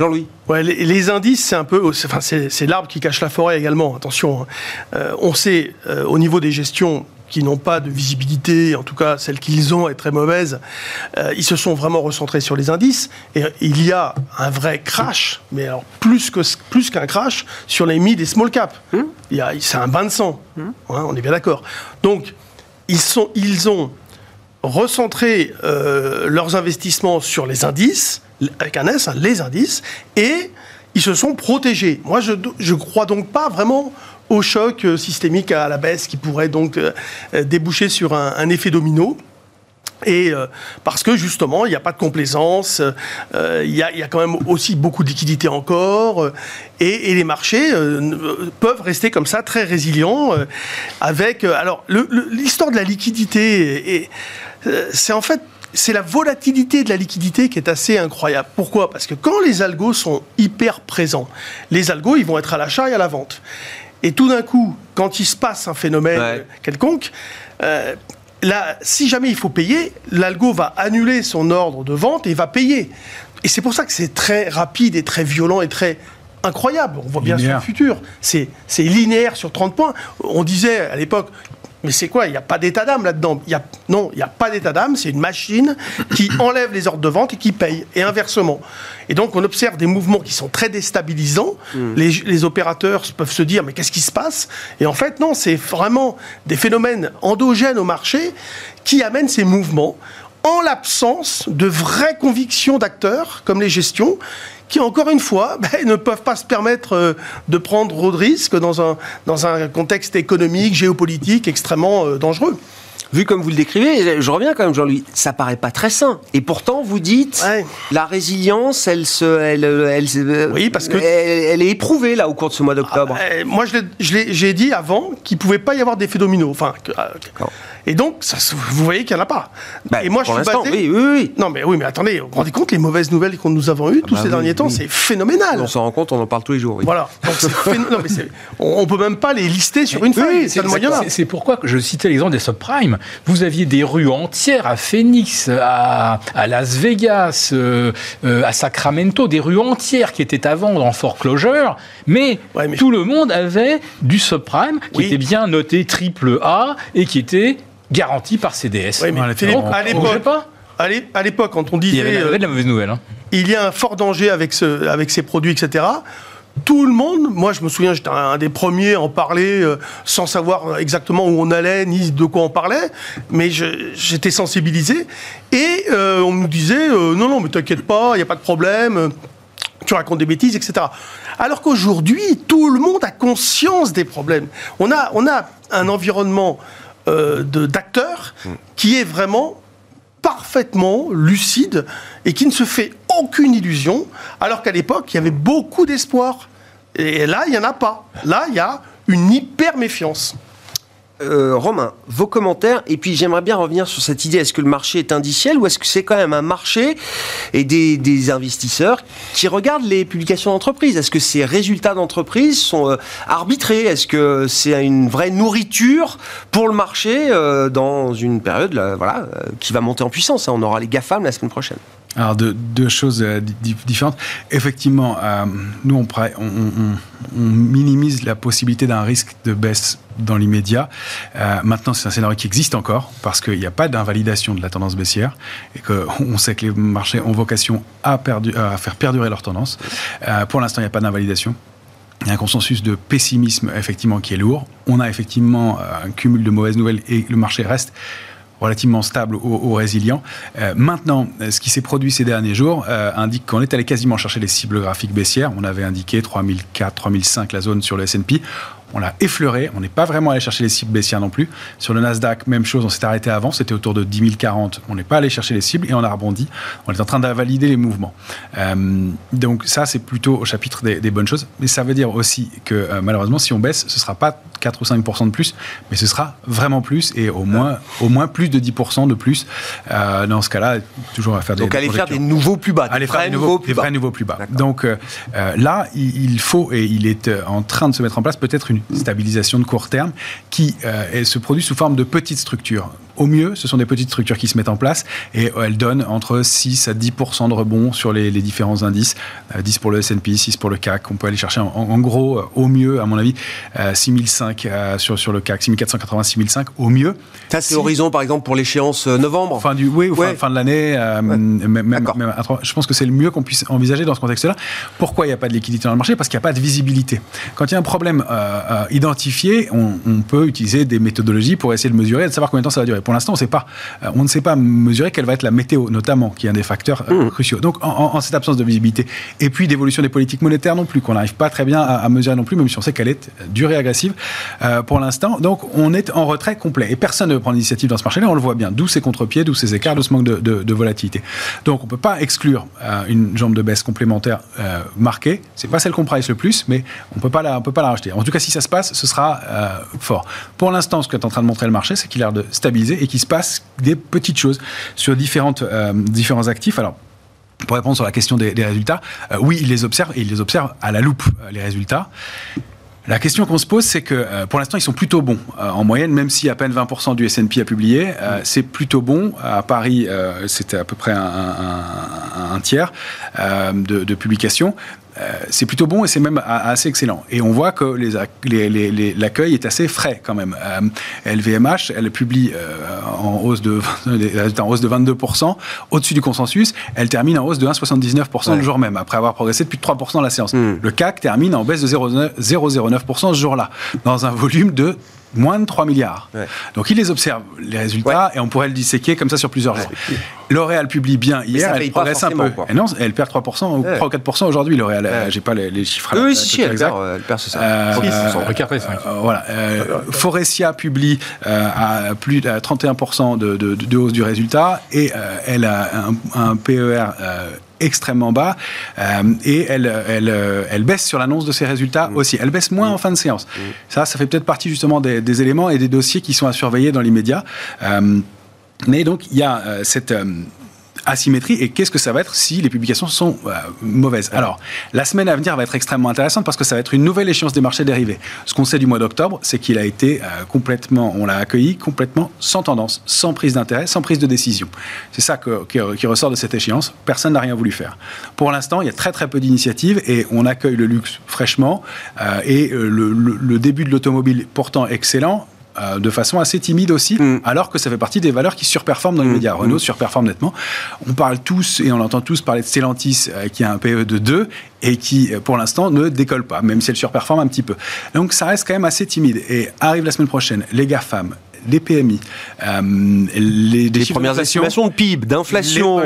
Jean-Louis ouais, les, indices, c'est un peu. Enfin, c'est l'arbre qui cache la forêt également, attention. Hein. Euh, on sait, euh, au niveau des gestions qui n'ont pas de visibilité, en tout cas celle qu'ils ont est très mauvaise, euh, ils se sont vraiment recentrés sur les indices. Et il y a un vrai crash, mais alors plus qu'un plus qu'un crash, sur les mid et small cap. Hum? C'est un bain de sang, hum? on est bien d'accord. Donc, ils, sont, ils ont recentré leurs investissements sur les indices avec un S, hein, les indices, et ils se sont protégés. Moi, je ne crois donc pas vraiment au choc euh, systémique à la baisse qui pourrait donc euh, euh, déboucher sur un, effet domino. Et parce que justement, il n'y a pas de complaisance, il y, a quand même aussi beaucoup de liquidités encore, et, les marchés peuvent rester comme ça très résilients. avec alors l'histoire de la liquidité, c'est en fait c'est la volatilité de la liquidité qui est assez incroyable. Pourquoi? Parce que quand les algos sont hyper présents, les algos, ils vont être à l'achat et à la vente. Et tout d'un coup, quand il se passe un phénomène quelconque, euh, là, si jamais il faut payer, l'algo va annuler son ordre de vente et va payer. Et c'est pour ça que c'est très rapide et très violent et très incroyable. On voit bien sur le futur. C'est linéaire sur 30 points. On disait à l'époque, mais c'est quoi? Il n'y a pas d'état d'âme là-dedans. Il y a, non, il n'y a pas d'état d'âme. C'est une machine qui enlève les ordres de vente et qui paye. Et inversement. Et donc, on observe des mouvements qui sont très déstabilisants. Hmm. Les, opérateurs peuvent se dire, mais qu'est-ce qui se passe? Et en fait, non, c'est vraiment des phénomènes endogènes au marché qui amènent ces mouvements en l'absence de vraies convictions d'acteurs, comme les gestions, qui, encore une fois, ben, ne peuvent pas se permettre euh, de prendre trop de risques dans un, dans un contexte économique, géopolitique extrêmement euh, dangereux vu comme vous le décrivez, je reviens quand même, Jean-Louis, ça paraît pas très sain. Et pourtant, vous dites, la résilience, elle se, elle, elle, oui, parce que elle, est éprouvée là au cours de ce mois d'octobre. Ah, ben, moi, j'ai dit avant qu'il pouvait pas y avoir d'effet domino. Enfin, et donc, ça, vous voyez qu'il n'y en a pas. Bah, et moi, je suis basé... oui, oui, oui. Non, mais oui, mais attendez, vous vous rendez compte les mauvaises nouvelles que nous avons eues ah tous bah ces derniers temps, c'est phénoménal. On s'en rend compte, on en parle tous les jours. Voilà. Donc, on, ne peut même pas les lister sur une feuille. C'est pourquoi je citais l'exemple des subprimes. Vous aviez des rues entières à Phoenix, à, Las Vegas, euh, euh, à Sacramento, des rues entières qui étaient à vendre en foreclosure, mais, tout le monde avait du subprime qui était bien noté triple A et qui était garantie par CDS. Oui, mais à l'époque, à l'époque, quand on disait... Il y avait, de la mauvaise nouvelle. Hein. Il y a un fort danger avec, ce, avec ces produits, etc tout le monde, moi je me souviens, j'étais un des premiers à en parler euh, sans savoir exactement où on allait ni de quoi on parlait, mais j'étais sensibilisé et euh, on nous disait non, non, mais t'inquiète pas, il n'y a pas de problème, tu racontes des bêtises, etc. Alors qu'aujourd'hui, tout le monde a conscience des problèmes. On a, on a un environnement d'acteurs qui est vraiment parfaitement lucide et qui ne se fait aucune illusion, alors qu'à l'époque, il y avait beaucoup d'espoir. Et là, il n'y en a pas. Là, il y a une hyper méfiance. Euh, Romain, vos commentaires, et puis j'aimerais bien revenir sur cette idée, est-ce que le marché est indiciel ou est-ce que c'est quand même un marché et des, investisseurs qui regardent les publications d'entreprise Est-ce que ces résultats d'entreprise sont euh, arbitrés? Est-ce que c'est une vraie nourriture pour le marché euh, dans une période voilà, qui va monter en puissance? Hein? On aura les GAFAM la semaine prochaine. Alors, deux, choses euh, différentes. Effectivement, euh, nous, on, minimise la possibilité d'un risque de baisse dans l'immédiat. Euh, maintenant, c'est un scénario qui existe encore parce qu'il n'y a pas d'invalidation de la tendance baissière et qu'on sait que les marchés ont vocation à faire perdurer leur tendance. pour l'instant, il n'y a pas d'invalidation. Il y a un consensus de pessimisme, effectivement, qui est lourd. On a effectivement un cumul de mauvaises nouvelles et le marché reste relativement stable ou, résilient. Euh, maintenant, ce qui s'est produit ces derniers jours euh, indique qu'on est allé quasiment chercher les cibles graphiques baissières. On avait indiqué 3004, 3005 la zone sur le S&P on l'a effleuré, on n'est pas vraiment allé chercher les cibles baissières non plus. Sur le Nasdaq, même chose, on s'est arrêté avant, c'était autour de 10 040, on n'est pas allé chercher les cibles et on a rebondi. On est en train d'invalider les mouvements. Euh, donc ça, c'est plutôt au chapitre des, bonnes choses, mais ça veut dire aussi que euh, malheureusement, si on baisse, ce ne sera pas 4 ou 5% de plus, mais ce sera vraiment plus et au moins, au moins plus de 10% de plus. Euh, dans ce cas-là, toujours à faire des Donc aller faire des nouveaux plus bas, aller faire des nouveaux, plus, bas. nouveaux plus bas. Donc là, il faut et il est en train de se mettre en place peut-être une stabilisation de court terme qui euh, se produit sous forme de petites structures au mieux, ce sont des petites structures qui se mettent en place et euh, elles donnent entre 6 à 10% de rebond sur les, différents indices. 10 euh, pour le S&P, 6 pour le CAC. On peut aller chercher en, gros, euh, au mieux, à mon avis, 6005 sur, sur le CAC, 6480, 6005 au mieux. Ça, c'est l'horizon, par exemple, pour l'échéance novembre Fin du, Oui, ou fin, de l'année. je pense que c'est le mieux qu'on puisse envisager dans ce contexte-là. Pourquoi il n'y a pas de liquidité dans le marché? Parce qu'il n'y a pas de visibilité. Quand il y a un problème identifié, on, on, peut utiliser des méthodologies pour essayer de mesurer et de savoir combien de temps ça va durer pour l'instant, on, sait pas, euh, on ne sait pas mesurer quelle va être la météo, notamment, qui est un des facteurs euh, mmh. cruciaux. Donc, en, cette absence de visibilité, et puis d'évolution des politiques monétaires non plus, qu'on n'arrive pas très bien à, mesurer non plus, même si on sait qu'elle est durée agressive euh, pour l'instant. Donc, on est en retrait complet. Et personne ne prend l'initiative dans ce marché-là, on le voit bien. D'où ces contre-pieds, d'où ces écarts, d'où ce manque de, volatilité. Donc, on ne peut pas exclure une jambe de baisse complémentaire marquée. C'est pas celle qu'on price le plus, mais on peut pas la, on peut pas la racheter. En tout cas, si ça se passe, ce sera fort. Pour l'instant, ce qu'est en train de montrer le marché, c'est qu'il a l'air de stabiliser et qu'il se passe des petites choses sur différentes, euh, différents actifs. Alors, pour répondre sur la question des, résultats, euh, oui, il les observe et il les observe à la loupe, euh, les résultats. La question qu'on se pose, c'est que pour l'instant, ils sont plutôt bons. en moyenne, même si à peine 20% du S&P a publié, c'est plutôt bon. À Paris, c'était à peu près un, tiers de, de publications. Euh, c'est plutôt bon et c'est même assez excellent. Et on voit que l'accueil est assez frais quand même. LVMH, euh, elle publie euh, en, hausse de, en hausse de 22%, au-dessus du consensus. Elle termine en hausse de 1,79% le jour même, après avoir progressé de plus de 3% dans la séance. Hmm. Le CAC termine en baisse de 0,09% ce jour-là, dans un volume de moins de 3 milliards. Donc il les observe, les résultats, et on pourrait le disséquer comme ça sur plusieurs jours. L'Oréal publie bien hier, elle progresse un peu. non, elle perd 3%, ou 3 ou 4% aujourd'hui, L'Oréal. Euh, j'ai pas les, chiffres Oui, si, elle perd, elle perd, c'est ça. Euh, euh, voilà. Forestia publie à plus de 31% de, de, hausse du résultat, et elle a un, un PER extrêmement bas euh, et elle, elle, euh, elle, baisse sur l'annonce de ses résultats mmh. aussi. Elle baisse moins mmh. en fin de séance. Mmh. Ça, ça fait peut-être partie justement des, éléments et des dossiers qui sont à surveiller dans l'immédiat. Euh, mais donc, il y a cette asymétrie et qu'est-ce que ça va être si les publications sont euh, mauvaises. Alors, la semaine à venir va être extrêmement intéressante parce que ça va être une nouvelle échéance des marchés dérivés. Ce qu'on sait du mois d'octobre, c'est qu'il a été euh, complètement, on l'a accueilli complètement sans tendance, sans prise d'intérêt, sans prise de décision. C'est ça qui, ressort de cette échéance. Personne n'a rien voulu faire. Pour l'instant, il y a très très peu d'initiatives et on accueille le luxe fraîchement euh, et le, le début de l'automobile pourtant excellent euh, de façon assez timide aussi, Mm. alors que ça fait partie des valeurs qui surperforment dans les Mm. médias. Renault Mm. surperforme nettement. On parle tous et on entend tous parler de Stellantis euh, qui a un PE de 2 et qui, euh, pour l'instant, ne décolle pas, même si elle surperforme un petit peu. Donc ça reste quand même assez timide. Et arrive la semaine prochaine, les GAFAM, les PMI, euh, les, Les premières estimations de PIB, d'inflation,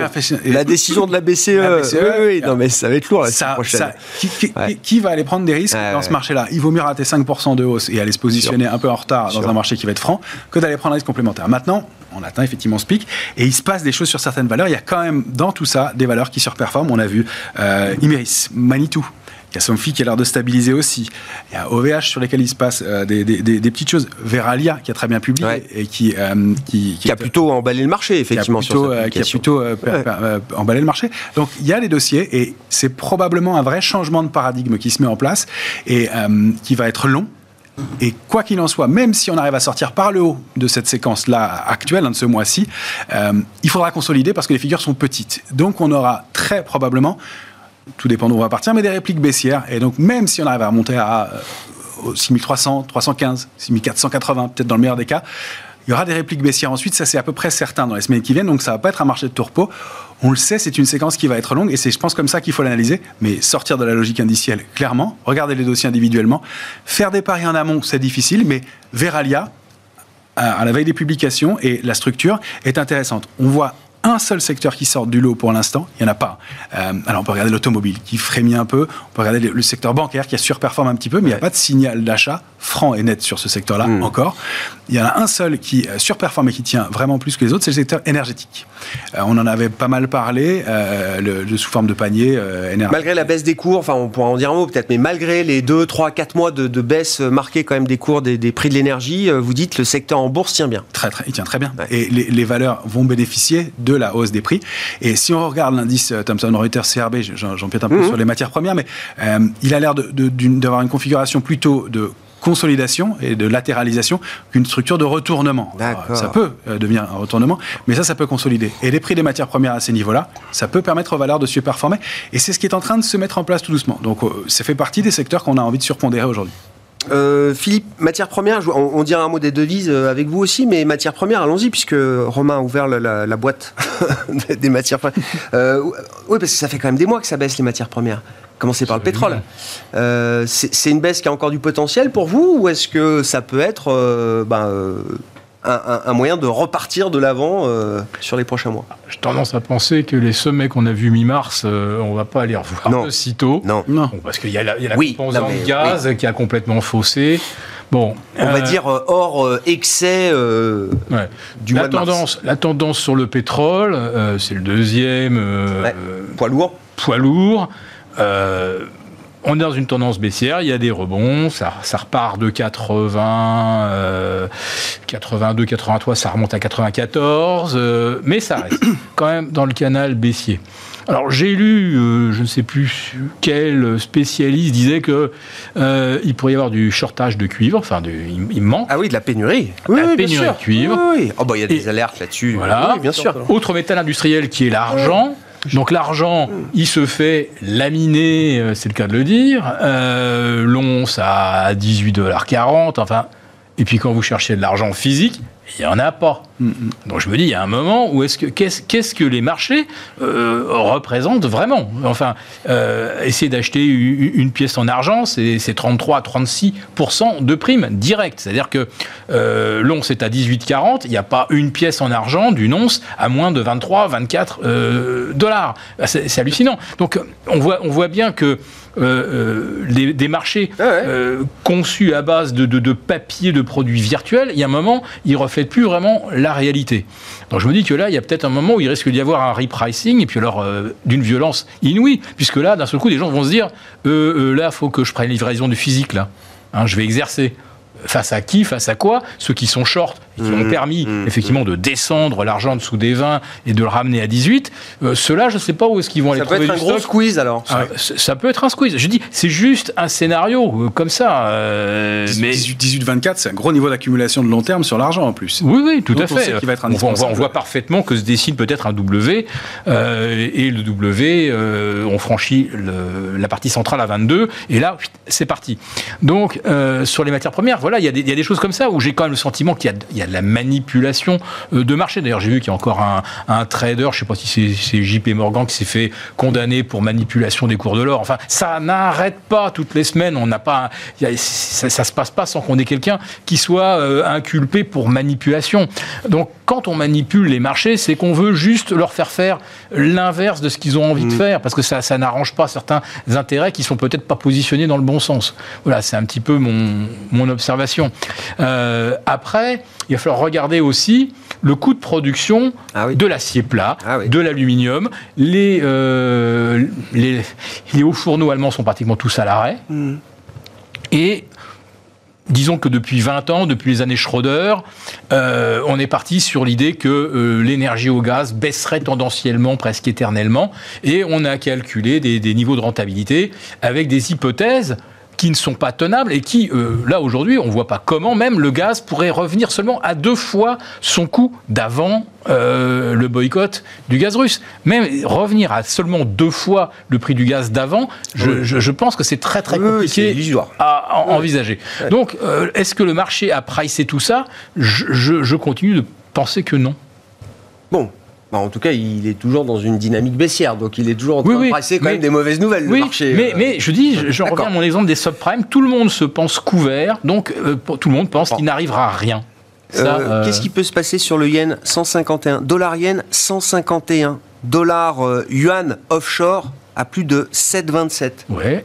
la décision de la BCE. La BCE, oui, oui, non, mais ça va être lourd la semaine ça, prochaine. ça- qui, qui- Ouais. qui va aller prendre des risques Ouais, dans ce marché-là? Il vaut mieux rater 5% de hausse et aller se positionner un peu en retard dans un marché qui va être franc que d'aller prendre un risque complémentaire. Maintenant, on atteint effectivement ce pic et il se passe des choses sur certaines valeurs. Il y a quand même dans tout ça des valeurs qui surperforment. On a vu euh, Imeris, Manitou. Il y a Somfy qui a l'air de stabiliser aussi. Il y a OVH sur lesquels il se passe euh, des, des- des- des petites choses. Veralia qui a très bien publié Ouais. et qui, euh, qui, qui a plutôt emballé le marché, effectivement, qui a plutôt, sur euh, qui a application. plutôt per- Ouais. per- emballé le marché. Donc il y a les dossiers et c'est probablement un vrai changement de paradigme qui se met en place et qui va être long. Et quoi qu'il en soit, même si on arrive à sortir par le haut de cette séquence-là actuelle, hein, de ce mois-ci, euh, il faudra consolider parce que les figures sont petites. Donc on aura très probablement, tout dépend d'où on va partir, mais des répliques baissières. Et donc même si on arrive à remonter à euh, aux 6300, 315, 6480, peut-être dans le meilleur des cas, il y aura des répliques baissières ensuite, ça c'est à peu près certain dans les semaines qui viennent, donc ça va pas être un marché de tourpeau. On le sait, c'est une séquence qui va être longue et c'est, je pense, comme ça qu'il faut l'analyser. Mais sortir de la logique indicielle, clairement, regarder les dossiers individuellement, faire des paris en amont, c'est difficile, mais Veralia, à la veille des publications et la structure est intéressante. On voit un seul secteur qui sort du lot pour l'instant, il n'y en a pas. Euh, alors on peut regarder l'automobile qui frémit un peu, on peut regarder le, le secteur bancaire qui a surperforme un petit peu, mais il n'y a pas de signal d'achat franc et net sur ce secteur-là Mm. encore. Il y en a un seul qui euh, surperforme et qui tient vraiment plus que les autres, c'est le secteur énergétique. Euh, on en avait pas mal parlé, euh, le, le sous forme de panier énergétique. Malgré la baisse des cours, enfin on pourra en dire un mot peut-être, mais malgré les 2, 3, 4 mois de, de baisse marquée quand même des cours des, des prix de l'énergie, vous dites le secteur en bourse tient bien. Très, très, il tient très bien. Ouais. Et les, les valeurs vont bénéficier de la hausse des prix. Et si on regarde l'indice euh, Thomson Reuters CRB, j'empiète un peu Mhm. sur les matières premières, mais euh, il a l'air d'avoir une configuration plutôt de consolidation et de latéralisation qu'une structure de retournement. Alors. Ça peut euh, devenir un retournement, mais ça, ça peut consolider. Et les prix des matières premières à ces niveaux-là, ça peut permettre aux valeurs de surperformer. Et c'est ce qui est en train de se mettre en place tout doucement. Donc, ça fait partie des secteurs qu'on a envie de surpondérer aujourd'hui. Euh, Philippe, matières premières, je- on, on dira un mot des devises euh, avec vous aussi, mais matières premières, allons-y, puisque Romain a ouvert la, la- la boîte des matières premières. Euh, oui, parce que ça fait quand même des mois que ça baisse les matières premières. Commencer par le pétrole. Euh, c'est une baisse qui a encore du potentiel pour vous, ou est-ce que ça peut être ben, un, moyen de repartir de l'avant euh, sur les prochains mois J'ai tendance à penser que les sommets qu'on a vus mi-mars, euh, on va pas les revoir Non. de sitôt. Non. Non. Bon, parce qu'il y a la, y a la Oui, composante non, mais- gaz qui a complètement faussé. Bon, On va dire hors euh, excès euh, ouais. du la mois de mars. tendance, la tendance sur le pétrole, euh, c'est le deuxième euh, Ouais. euh, Poids lourd poids lourd. On est dans une tendance baissière, il y a des rebonds, ça, ça repart de 80, euh, 82, 83, ça remonte à 94, euh, mais ça reste quand même dans le canal baissier. Alors j'ai lu, euh, je ne sais plus quel spécialiste disait que euh, il pourrait y avoir du shortage de cuivre, enfin du, il, il manque. Ah oui, de la pénurie. La oui, bien pénurie sûr. de cuivre. Oui, oui. Oh, bah, il y a des Et- alertes là-dessus. Voilà. Oui, bien sûr. Autre métal industriel qui est l'argent. Donc l'argent, il se fait laminer, euh, c'est le cas de le dire. Euh, L'once à 18,40$, enfin. Et puis quand vous cherchez de l'argent physique, il n'y en a pas. Donc je me dis, il y a un moment où est-ce que qu'est-ce qu'est-ce que les marchés euh, représentent vraiment? Enfin, euh, essayer d'acheter une pièce en argent, c'est c'est 33 à 36% de prime directe. C'est-à-dire que euh, l'once est à 18,40, il n'y a pas une pièce en argent d'une once à moins de 23, 24 euh, dollars. C'est c'est hallucinant. Donc on voit, on voit bien que euh, euh, des marchés Ah ouais. euh, conçus à base de, de, de papier, de produits virtuels, il y a un moment, ils reflètent plus vraiment la réalité. Donc je me dis que là, il y a peut-être un moment où il risque d'y avoir un repricing, et puis alors euh, d'une violence inouïe, puisque là, d'un seul coup, des gens vont se dire, là, faut que je prenne livraison du physique, là. Hein, je vais exercer. Face à qui? Face à quoi? Ceux qui sont short, qui ont permis effectivement de descendre l'argent en dessous des 20 et de le ramener à 18, euh, ceux-là, je ne sais pas où est-ce qu'ils vont aller Ça peut être un gros squeeze alors. Ah, ça peut être un squeeze. Je dis, c'est juste un scénario euh, comme ça. euh, mais 18-24, c'est un gros niveau d'accumulation de long terme sur l'argent en plus. oui, oui, tout Donc, à on fait. qu'il va être on, voit, on voit- on parfaitement que se dessine peut-être un W euh, et le W, euh, on franchit le- la partie centrale à 22 et là, c'est parti. Donc, euh, sur les matières premières, voilà, il y, a des- il y a des choses comme ça où j'ai quand même le sentiment qu'il y a, il y a de la manipulation euh, de marché. D'ailleurs, j'ai vu qu'il y a encore un, un trader, je sais pas si c'est- JP Morgan qui s'est fait condamner pour manipulation des cours de l'or. Enfin, ça n'arrête pas toutes les semaines. On n'a pas, il y a- ça, ça se passe pas sans qu'on ait quelqu'un qui soit euh, inculpé pour manipulation. Donc, quand on manipule les marchés, c'est qu'on veut juste leur faire faire l'inverse de ce qu'ils ont envie de faire, parce que ça, ça n'arrange pas certains intérêts qui sont peut-être pas positionnés dans le bon sens. Voilà, c'est un petit peu mon, mon observation. Euh, après, il va falloir regarder aussi le coût de production Ah oui. de l'acier plat, Ah oui. de l'aluminium. Les, euh, les, les hauts fourneaux allemands sont pratiquement tous à l'arrêt. Hmm. Et disons que depuis 20 ans, depuis les années Schroeder, euh, on est parti sur l'idée que euh, l'énergie au gaz baisserait tendanciellement, presque éternellement, et on a calculé des, des niveaux de rentabilité avec des hypothèses qui ne sont pas tenables et qui, euh, là aujourd'hui, on ne voit pas comment même le gaz pourrait revenir seulement à deux fois son coût d'avant euh, le boycott du gaz russe. Même revenir à seulement deux fois le prix du gaz d'avant, je, je- je pense que c'est très très Oui, oui, compliqué illusoire. à en- envisager. Donc, euh, est-ce que le marché a pricé tout ça? Je, je- je continue de penser que non. Bon. En tout cas, il est toujours dans une dynamique baissière, donc il est toujours en train Oui, de oui, presser quand mais- même des mauvaises nouvelles, Oui, le marché. mais, euh. mais je dis, je- j'en reviens à mon exemple des subprimes. Tout le monde se pense couvert, donc euh, tout le monde pense qu'il n'arrivera à rien. Euh, Qu'est-ce qui peut se passer sur le yen 151 Dollar yen 151. Dollar yuan offshore à plus de 7,27. Ouais.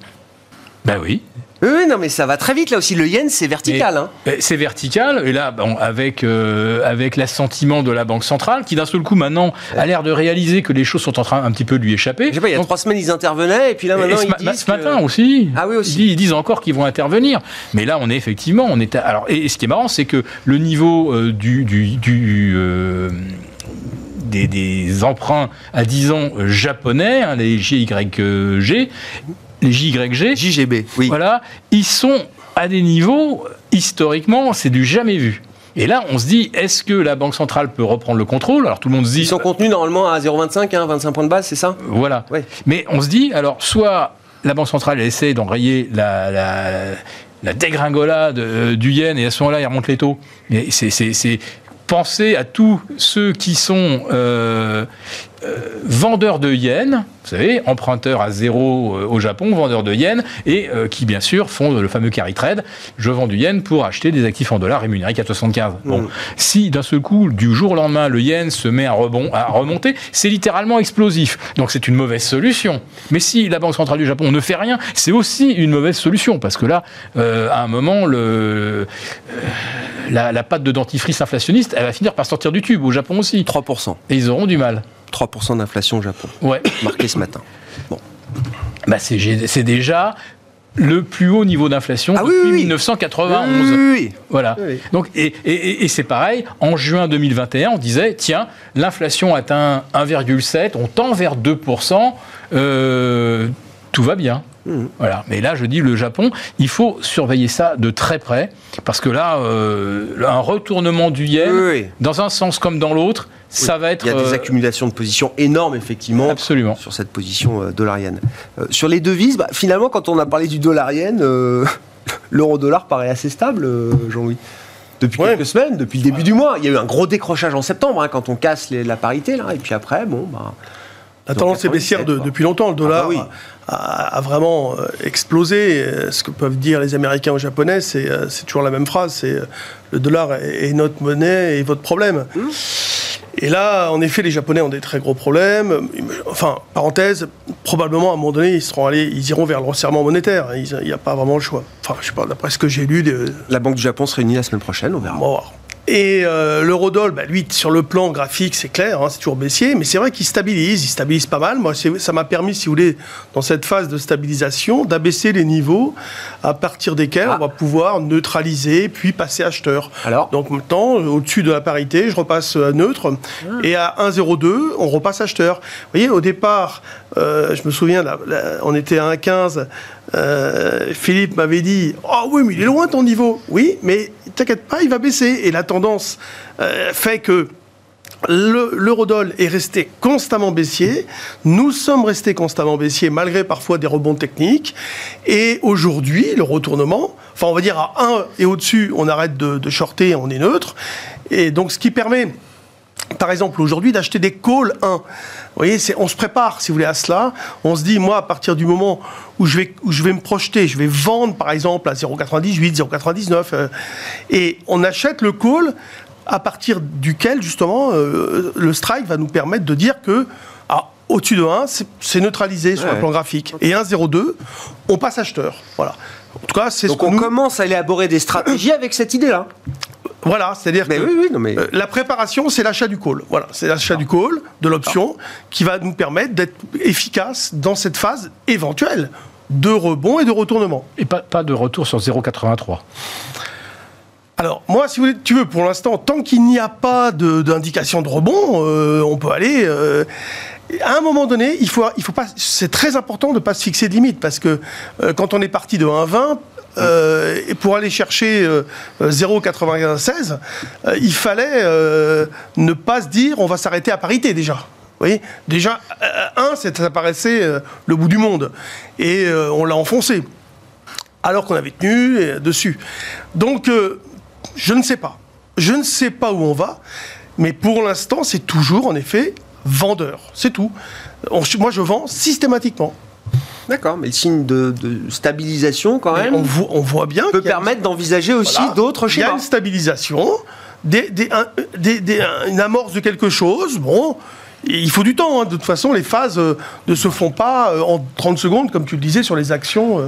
Ben oui. Oui, non, mais ça va très vite là aussi. Le yen, c'est vertical. Hein. C'est vertical, et là, bon, avec, euh, avec l'assentiment de la Banque centrale, qui d'un seul coup maintenant a l'air de réaliser que les choses sont en train un petit peu de lui échapper. Je sais pas, il y a Donc, trois semaines, ils intervenaient, et puis là maintenant, ce, ils ma- disent. ce que- matin aussi. Ah oui, aussi. Ils disent, ils disent encore qu'ils vont intervenir. Mais là, on est effectivement, on est. à- alors, et, ce qui est marrant, c'est que le niveau euh, du, du, du, euh, des, des emprunts à 10 ans japonais, hein, les JYG, les JYG, JGB, oui. voilà, ils sont à des niveaux historiquement, c'est du jamais vu. Et là, on se dit, est-ce que la Banque centrale peut reprendre le contrôle? Alors tout le monde se dit, Ils sont contenus normalement à 0,25, hein, 25 points de base, c'est ça? Voilà. Ouais. Mais on se dit, alors, soit la Banque centrale essaie d'enrayer la, la, la dégringolade euh, du yen et à ce moment-là, il remonte les taux. Mais c'est- penser à tous ceux qui sont euh, euh, vendeurs de yens, vous savez, emprunteurs à zéro euh, au Japon, vendeurs de yens, et euh, qui bien sûr font le fameux carry trade. Je vends du yen pour acheter des actifs en dollars rémunérés 4,75. Bon, si d'un seul coup, du jour au lendemain, le yen se met à, rebond, à remonter, c'est littéralement explosif. Donc c'est une mauvaise solution. Mais si la Banque centrale du Japon ne fait rien, c'est aussi une mauvaise solution parce que là, euh, à un moment, le, euh, la, la pâte de dentifrice inflationniste, elle va finir par sortir du tube au Japon aussi. 3%. Et ils auront du mal. 3% d'inflation au Japon, Ouais. marqué ce matin. Bah c'est déjà le plus haut niveau d'inflation Ah depuis oui, oui. 1991. Oui, oui, oui. Voilà. Donc, et, et- et- et c'est pareil, en juin 2021, on disait, tiens, l'inflation atteint 1,7, on tend vers 2%, euh, tout va bien. Voilà. Mais là, je dis, le Japon, il faut surveiller ça de très près, parce que là, euh, un retournement du yen, Oui, oui. dans un sens comme dans l'autre, ça va être... Il y a des euh, accumulations de positions énormes, effectivement. Absolument. Sur cette position euh, dollarienne. Euh, sur les devises, bah, finalement, quand on a parlé du dollarienne, euh, l'euro-dollar paraît assez stable, euh, Jean-Louis. Depuis Ouais. quelques semaines, depuis le début du mois. Il y a eu un gros décrochage en septembre, hein, quand on casse les- la parité, là. Et puis après, bon, bah. La tendance est 97, baissière de- depuis longtemps. Le dollar Ah bah oui. A, a vraiment euh, explosé. Ce que peuvent dire les Américains aux Japonais, c'est euh, toujours la même phrase c'est euh, le dollar est, est notre monnaie et votre problème. Mmh. Et là, en effet, les Japonais ont des très gros problèmes. Enfin, parenthèse, probablement à un moment donné, ils seront allés, ils iront vers le resserrement monétaire. Il n'y a pas vraiment le choix. Enfin, je sais pas, d'après ce que j'ai lu, La Banque du Japon se réunit la semaine prochaine, on verra. on va voir. Et euh, l'eurodoll, bah, lui, sur le plan graphique, c'est clair, hein, c'est toujours baissier, mais c'est vrai qu'il stabilise, il stabilise pas mal. Moi, ça m'a permis, si vous voulez, dans cette phase de stabilisation, d'abaisser les niveaux à partir desquels Ah. on va pouvoir neutraliser, puis passer acheteur. Alors Donc maintenant, euh, au-dessus de la parité, je repasse à neutre, et à 1,02, on repasse acheteur. Vous voyez, au départ, euh, je me souviens, là, là, on était à 1,15, euh, Philippe m'avait dit « Oh oui, mais il est loin ton niveau !» Oui, mais t'inquiète pas, il va baisser. Et la tendance euh, fait que le- l'eurodoll est resté constamment baissier. Nous sommes restés constamment baissiers malgré parfois des rebonds techniques. Et aujourd'hui, le retournement, enfin on va dire à 1 et au-dessus, on arrête de, de shorter, on est neutre. Et donc ce qui permet par exemple, aujourd'hui, d'acheter des calls 1. Vous voyez, on se prépare, si vous voulez, à cela. On se dit, moi, à partir du moment où je vais, où je vais me projeter, je vais vendre, par exemple, à 0,98, 0,99, euh, et on achète le call à partir duquel, justement, euh, le strike va nous permettre de dire que, ah, au-dessus de 1, c'est- c'est neutralisé sur Ouais. le plan graphique. Et 1,02, on passe acheteur. Voilà. En tout cas, c'est ce Donc on nous... commence à élaborer des stratégies avec cette idée-là. Voilà, c'est-à-dire que oui, oui, non mais. euh, la préparation, c'est l'achat du call. Voilà, c'est l'achat du call, de l'option, qui va nous permettre d'être efficace dans cette phase éventuelle de rebond et de retournement. Et pas, pas de retour sur 0,83. Alors, moi, si vous voulez, tu veux, pour l'instant, tant qu'il n'y a pas de- d'indication de, rebond, euh, on peut aller. euh, à un moment donné, il faut, il faut pas. C'est très important de ne pas se fixer de limite parce que euh, quand on est parti de 1,20 euh, pour aller chercher euh, euh, 0,96, euh, il fallait ne pas se dire on va s'arrêter à parité déjà. Vous voyez? Déjà, 1, ça paraissait le bout du monde. Et on l'a enfoncé alors qu'on avait tenu dessus. Donc, je ne sais pas. Je ne sais pas où on va, mais pour l'instant, c'est toujours, en effet, vendeur. C'est tout. On- moi, je vends systématiquement. D'accord, mais le signe de, de stabilisation quand même on, voit, on voit bien peut permettre d'envisager aussi voilà, d'autres Il y a schémas. une stabilisation, des, des- un- des- des- un- une amorce de quelque chose. Bon, il faut du temps. hein. De toute façon, les phases euh, ne se font pas euh, en 30 secondes, comme tu le disais, sur les actions. euh,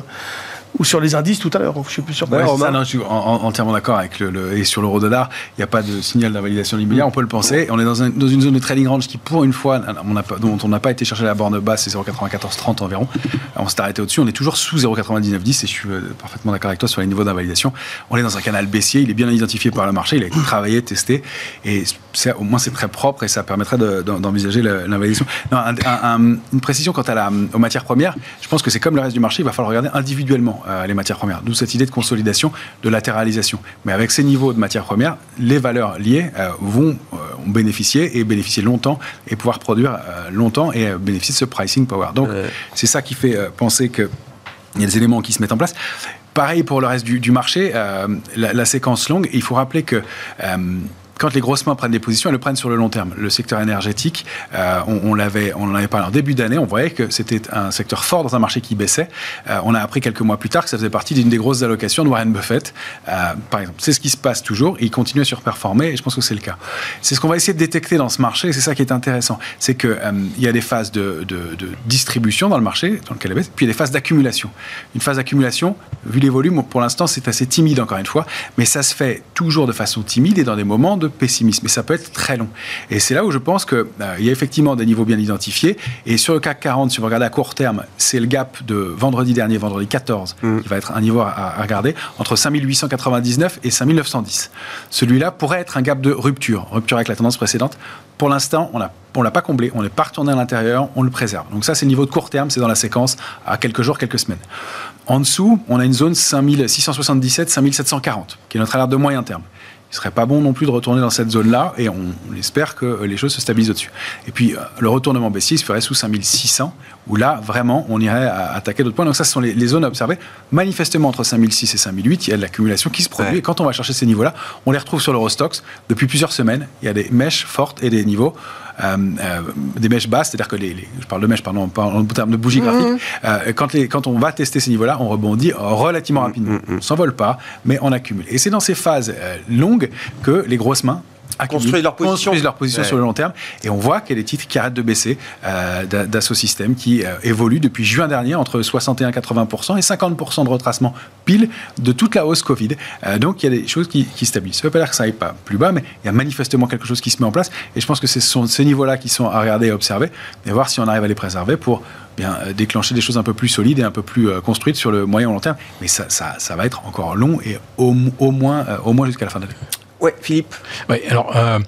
ou sur les indices tout à l'heure, je suis plus sûr. Ouais, ça, non, je suis en- en- entièrement d'accord avec le, le- et sur l'euro dollar, il n'y a pas de signal d'invalidation immédiat, on peut le penser. On est dans, un- dans une zone de trading range qui, pour une fois, on n'a pas, dont on n'a pas été chercher la borne basse, c'est 0,9430 environ. On s'est arrêté au-dessus, on est toujours sous 0,9910 et je suis euh, parfaitement d'accord avec toi sur les niveaux d'invalidation. On est dans un canal baissier, il est bien identifié par le marché, il a été travaillé, testé et au moins c'est très propre et ça d'en- d'envisager l'invalidation. Un- un- une précision quant à la, aux matières premières, je pense que c'est comme le reste du marché, il va falloir regarder individuellement euh, les matières premières. D'où cette idée de consolidation, de latéralisation. Mais avec ces niveaux de matières premières, les valeurs liées euh, vont euh, bénéficier et bénéficier longtemps et pouvoir produire longtemps et bénéficier de ce pricing power. Donc c'est ça qui fait penser que il y a des éléments qui se mettent en place. Pareil pour le reste du, du marché, la, la séquence longue, il faut rappeler que quand les grosses mains prennent des positions, elles le prennent sur le long terme. Le secteur énergétique, euh, on, l'avait, on en avait parlé en début d'année, on voyait que c'était un secteur fort dans un marché qui baissait. Euh, on a appris quelques mois plus tard que ça faisait partie d'une des grosses allocations de Warren Buffett, euh, par exemple. C'est ce qui se passe toujours, il continue à surperformer, et je pense que c'est le cas. C'est ce qu'on va essayer de détecter dans ce marché, c'est ça qui est intéressant. C'est qu'il il y a des phases de distribution dans le marché, dans lequel elle baisse, puis il y a des phases d'accumulation. Une phase d'accumulation, vu les volumes, pour l'instant, c'est assez timide, encore une fois, mais ça se fait toujours de façon timide et dans des moments de pessimisme. Et ça peut être très long. Et c'est là où je pense qu'il il y a effectivement des niveaux bien identifiés. Et sur le CAC 40, si vous regardez à court terme, c'est le gap de vendredi dernier, vendredi 14, qui va être un niveau à, à regarder, entre 5899 et 5910. Celui-là pourrait être un gap de rupture, rupture avec la tendance précédente. Pour l'instant, on l'a on l'a pas comblé, on n'est pas retourné à l'intérieur, on le préserve. Donc ça, c'est le niveau de court terme, c'est dans la séquence à quelques jours, quelques semaines. En dessous, on a une zone 5677, 5740, qui est notre alerte de moyen terme. Il serait pas bon non plus de retourner dans cette zone-là, et on, on espère que euh, les choses se stabilisent au-dessus. Et puis, euh, le retournement baissier se ferait sous 5600, où là, vraiment, on irait à- attaquer d'autres points. Donc ça, ce sont les, les zones à observer. Manifestement, entre 5006 et 5008, il y a de l'accumulation qui se produit, Ouais. et quand on va chercher ces niveaux-là, on les retrouve sur l'Eurostox depuis plusieurs semaines. Il y a des mèches fortes et des niveaux, euh, euh, des mèches basses, c'est-à-dire que les, les- je parle de mèches, pardon, pas en termes de bougies graphiques. Euh, quand, les, quand on va tester ces niveaux-là, on rebondit relativement rapidement. On s'envole pas, mais on accumule. Et c'est dans ces phases euh, longues que les grosses mains leur position, construisent leur position Ouais. sur le long terme. Et on voit qu'il y a des titres qui arrêtent de baisser. Euh, d'A- Dassault Systèmes qui euh, évolue depuis juin dernier entre 61-80% et 50% de retracement pile de toute la hausse Covid. Euh, donc il y a des choses qui, qui stabilisent. Ça ne veut pas dire que ça n'aille pas plus bas, mais il y a manifestement quelque chose qui se met en place. Et je pense que ce sont ces niveaux-là qui sont à regarder et à observer et voir si on arrive à les préserver pour bien euh, déclencher des choses un peu plus solides et un peu plus euh, construites sur le moyen ou long terme. Mais ça, ça, ça va être encore long et au, au moins, au moins jusqu'à la fin de l'année. Ouais, Philippe. Oui, alors euh,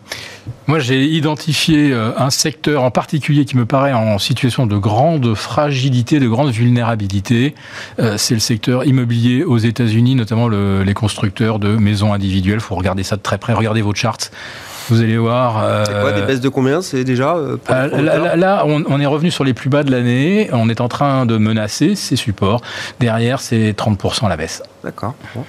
moi j'ai identifié euh, un secteur en particulier qui me paraît en situation de grande fragilité, de grande vulnérabilité. Euh, c'est le secteur immobilier aux États-Unis, notamment le- les constructeurs de maisons individuelles. Il faut regarder ça de très près. Regardez vos charts. Vous allez voir. euh, C'est quoi des baisses de combien C'est déjà euh, euh, là, promoteurs là- là, on, on est revenu sur les plus bas de l'année. On est en train de menacer ces supports. Derrière, c'est 30% à la baisse. D'accord. Bon.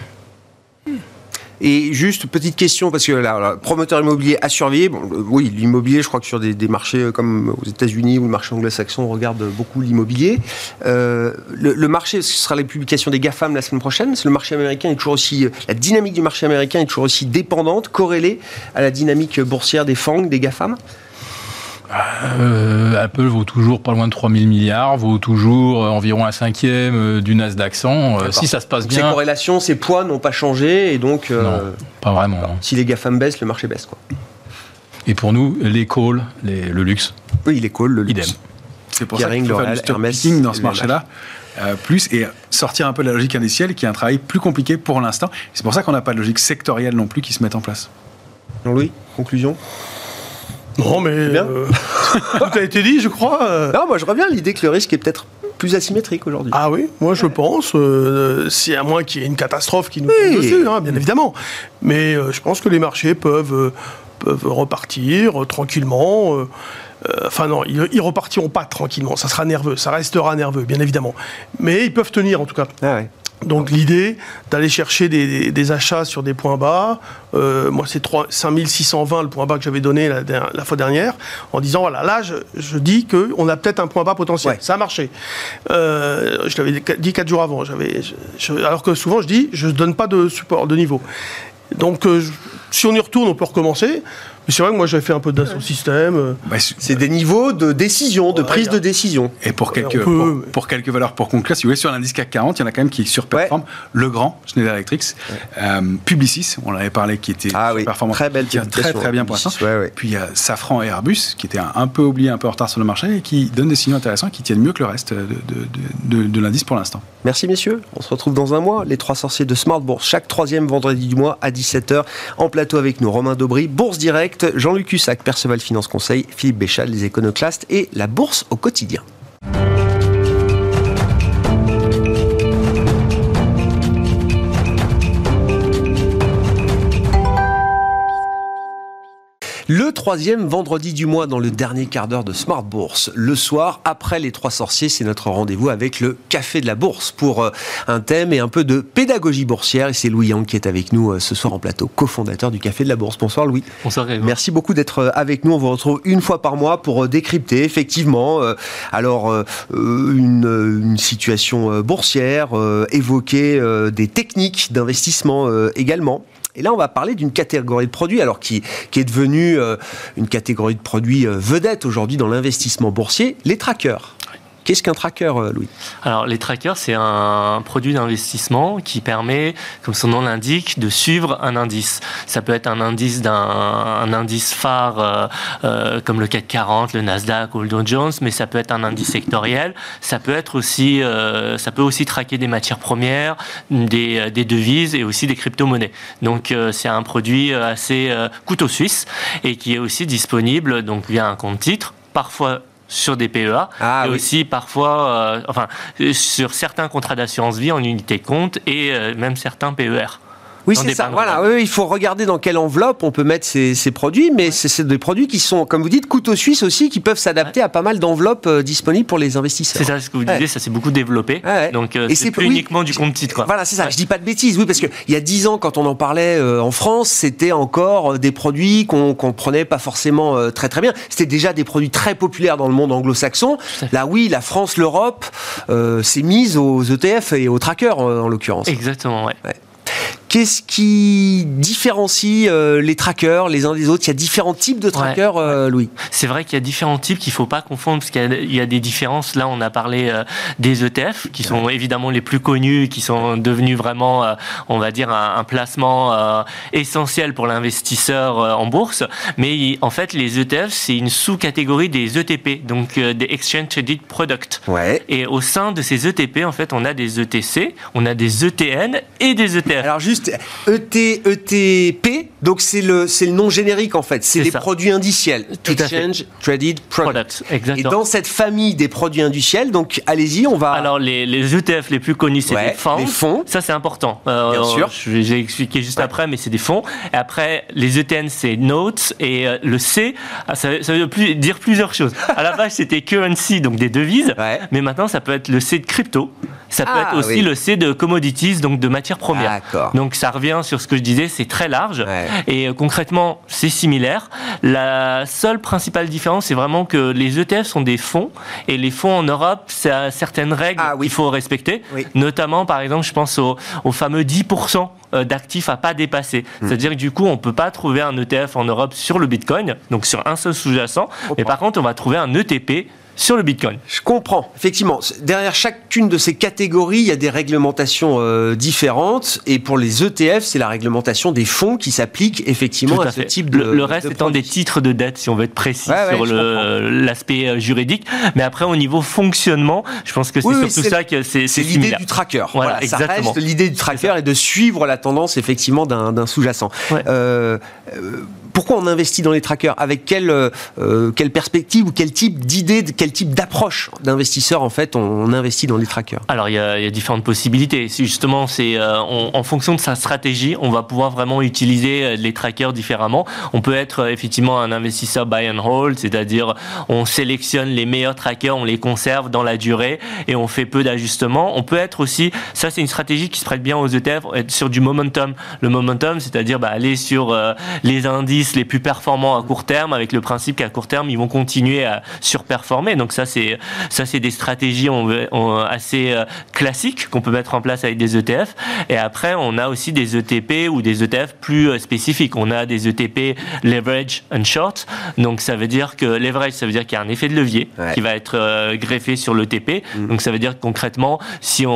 Et juste petite question, parce que là, promoteur immobilier à surveiller. Oui, l'immobilier, je crois que sur des, marchés euh, comme aux États-Unis ou le marché anglo-saxon, on regarde beaucoup l'immobilier. Euh, le, marché, ce sera les publications des GAFAM la semaine prochaine. Le marché américain est toujours aussi. euh, La dynamique du marché américain est toujours aussi dépendante, corrélée à la dynamique boursière des FANG, des GAFAM. Euh, Apple vaut toujours pas loin de 3000 milliards, vaut toujours euh, environ un cinquième euh, du Nasdaq 100. Euh, D'accord. si ça se passe Donc, Ces bien, corrélations, ces poids n'ont pas changé. Et donc, euh, Non. pas vraiment. si les GAFAM baissent, le marché baisse. Quoi. Et pour nous, les calls, les- le luxe, Oui, est cool, le luxe. idem. C'est pour Kering, ça qu'il faut faire L'Oréal, du Hermès, picking dans ce marché-là. euh, plus et sortir un peu de la logique indicielle qui est un travail plus compliqué pour l'instant. C'est pour ça qu'on n'a pas de logique sectorielle non plus qui se met en place. Jean-Louis, conclusion? Non, mais Bien. euh, tout a été dit, je crois. euh. Non, moi je reviens à l'idée que le risque est peut-être plus asymétrique aujourd'hui. Ah oui, moi je pense, euh, c'est à moins qu'il y ait une catastrophe qui nous Oui. tombe dessus, hein, bien évidemment. Mais euh, je pense que les marchés peuvent, euh, peuvent repartir euh, tranquillement. Euh, Enfin non, ils, ils repartiront pas tranquillement. Ça sera nerveux, ça restera nerveux, bien évidemment. Mais ils peuvent tenir en tout cas. Ah ouais. Donc l'idée d'aller chercher des, des- des achats sur des points bas, euh, moi c'est 3 5620 le point bas que j'avais donné la, fois dernière, en disant voilà, là je, je dis qu'on a peut-être un point bas potentiel. Ouais. Ça a marché. Euh, je l'avais dit 4 jours avant. J'avais, alors que souvent je dis je ne donne pas de support, de niveau. Donc euh, si on y retourne, on peut recommencer. Mais c'est vrai que moi j'avais fait un peu d'assaut système. euh, Bah, C'est des niveaux de décision, de Ouais, prise de décision. et pour quelques, on peut- pour, pour quelques valeurs pour conclure, si vous voulez, sur l'indice CAC 40, il y en a quand même qui surperforment. Le grand, Schneider Electric, euh, Publicis, on l'avait parlé, qui était Ah oui, performant, très belle qui très bien pour l'instant. ouais, ouais. Puis il y a Safran et Airbus, qui étaient un, un peu oubliés, un peu en retard sur le marché, et qui donnent des signaux intéressants, qui tiennent mieux que le reste de, de- de- de- de l'indice pour l'instant. Merci messieurs, on se retrouve dans un mois, les trois sorciers de Smart Bourse, chaque troisième vendredi du mois à 17h, en plateau avec nous, Romain Daubry, Bourse Direct, Jean-Luc Cussac, Perceval Finance Conseil, Philippe Béchal, les éconoclastes et la Bourse au quotidien. Le troisième vendredi du mois dans le dernier quart d'heure de Smart Bourse. Le soir, après les trois sorciers, c'est notre rendez-vous avec le Café de la Bourse pour euh, un thème et un peu de pédagogie boursière. Et c'est Louis Yang qui est avec nous euh, ce soir en plateau, cofondateur du Café de la Bourse. Bonsoir Louis. Bonsoir. Merci beaucoup d'être euh, avec nous. On vous retrouve une fois par mois pour décrypter effectivement euh, alors une, une situation boursière, euh, évoquer des techniques d'investissement également. Et là, on va parler d'une catégorie de produits, alors qui, qui est devenue euh, une catégorie de produits euh, vedette aujourd'hui dans l'investissement boursier, les trackers. Qu'est-ce qu'un tracker, euh, Louis? Alors les trackers, c'est un produit d'investissement qui permet, comme son nom l'indique, de suivre un indice. Ça peut être un indice d'un un indice phare euh, euh, comme le CAC 40, le Nasdaq ou le Dow Jones, mais ça peut être un indice sectoriel. Ça peut être aussi, ça peut aussi traquer des matières premières, des, devises et aussi des crypto-monnaies. Donc c'est un produit assez couteau suisse et qui est aussi disponible donc via un compte titre, parfois sur des PEA Ah et oui. aussi parfois, euh, enfin, euh, sur certains contrats d'assurance vie en unité compte et euh, même certains PER. Oui, c'est ça. Voilà, oui, il faut regarder dans quelle enveloppe on peut mettre ces, ces produits, mais c'est c'est des produits qui sont, comme vous dites, couteau suisse aussi, qui peuvent s'adapter à pas mal d'enveloppes euh, disponibles pour les investisseurs. C'est ça ce que vous Ouais. disiez, ça s'est beaucoup développé. Ouais. Donc euh, Et c'est plus oui, uniquement du compte titre. Quoi. Voilà, c'est ça. Ouais. Je dis pas de bêtises, oui, parce que il y a dix ans, quand on en parlait euh, en France, c'était encore euh, des produits qu'on qu'on prenait pas forcément euh, très très bien. C'était déjà des produits très populaires dans le monde anglo-saxon. Là, oui, la France, l'Europe euh, s'est mise aux ETF et aux trackers en, en l'occurrence. Exactement, ouais. Qu'est-ce qui différencie euh, les trackers les uns des autres? Il y a différents types de trackers, euh, Louis. C'est vrai qu'il y a différents types qu'il faut pas confondre parce qu'il y, a des différences. Là, on a parlé euh, des ETF qui sont évidemment les plus connus, qui sont devenus vraiment, on va dire, un, un placement essentiel pour l'investisseur en bourse. Mais en fait, les ETF, c'est une sous-catégorie des ETP, donc des Exchange Traded Products. Ouais. Et au sein de ces ETP, en fait, on a des ETC, on a des ETN et des ETF. Alors juste ET, ETP, donc c'est le, c'est le nom générique en fait, c'est les produits indiciels. Tout Exchange Traded Products. exactement. Et dans cette famille des produits indiciels, donc allez-y, on va. Alors les, les ETF les plus connus, c'est les fonds. Les fonds. Ça c'est important. Euh, Bien sûr. Je vais expliquer juste après, mais c'est des fonds. Et après, les ETN c'est notes et euh, le C, ah, ça, ça veut plus, dire plusieurs choses. À la base c'était currency, donc des devises, mais maintenant ça peut être le C de crypto. Ça peut Ah, être aussi oui. le C de commodities, donc de matières premières. D'accord. Donc ça revient sur ce que je disais, c'est très large. Ouais. Et euh, concrètement, c'est similaire. La seule principale différence, c'est vraiment que les ETF sont des fonds. Et les fonds en Europe, ça a certaines règles Ah oui. qu'il faut respecter. Oui. Notamment, par exemple, je pense au, au fameux 10% d'actifs à pas dépasser. Hmm. C'est-à-dire que du coup, on peut pas trouver un ETF en Europe sur le Bitcoin, donc sur un seul sous-jacent. Mais par contre, on va trouver un ETP sur le Bitcoin. Je comprends, effectivement. Derrière chacune de ces catégories, il y a des réglementations euh, différentes. Et pour les ETF, c'est la réglementation des fonds qui s'applique effectivement à, à ce type de. le, le reste de étant des titres de dette, si on veut être précis Ouais, ouais, sur l'aspect euh, juridique. Mais après, au niveau fonctionnement, je pense que c'est Oui, surtout ça que c'est C'est l'idée du tracker. Voilà, ça exactement. reste l'idée du tracker et de suivre la tendance effectivement d'un d'un sous-jacent. Ouais. Euh, euh, pourquoi on investit dans les trackers? Avec quelle, euh, quelle perspective ou quel type d'idée, quel type d'approche d'investisseur en fait on, investit dans les trackers? Alors il y, a, différentes possibilités. Justement, c'est euh, en fonction de sa stratégie, on va pouvoir vraiment utiliser euh, les trackers différemment. On peut être euh, effectivement un investisseur buy and hold, c'est-à-dire on sélectionne les meilleurs trackers, on les conserve dans la durée et on fait peu d'ajustements. On peut être aussi, ça c'est une stratégie qui se prête bien aux ETF, être sur du momentum. Le momentum, c'est-à-dire bah, aller sur euh, les indices les plus performants à court terme, avec le principe qu'à court terme ils vont continuer à surperformer. Donc ça c'est ça c'est des stratégies on veut- on- assez euh, classiques qu'on peut mettre en place avec des ETF. Et après on a aussi des ETP ou des ETF plus euh, spécifiques. On a des ETP leverage and short. Donc ça veut dire que leverage ça veut dire qu'il y a un effet de levier Ouais. qui va être euh, greffé sur l'ETP. Donc ça veut dire que concrètement si on,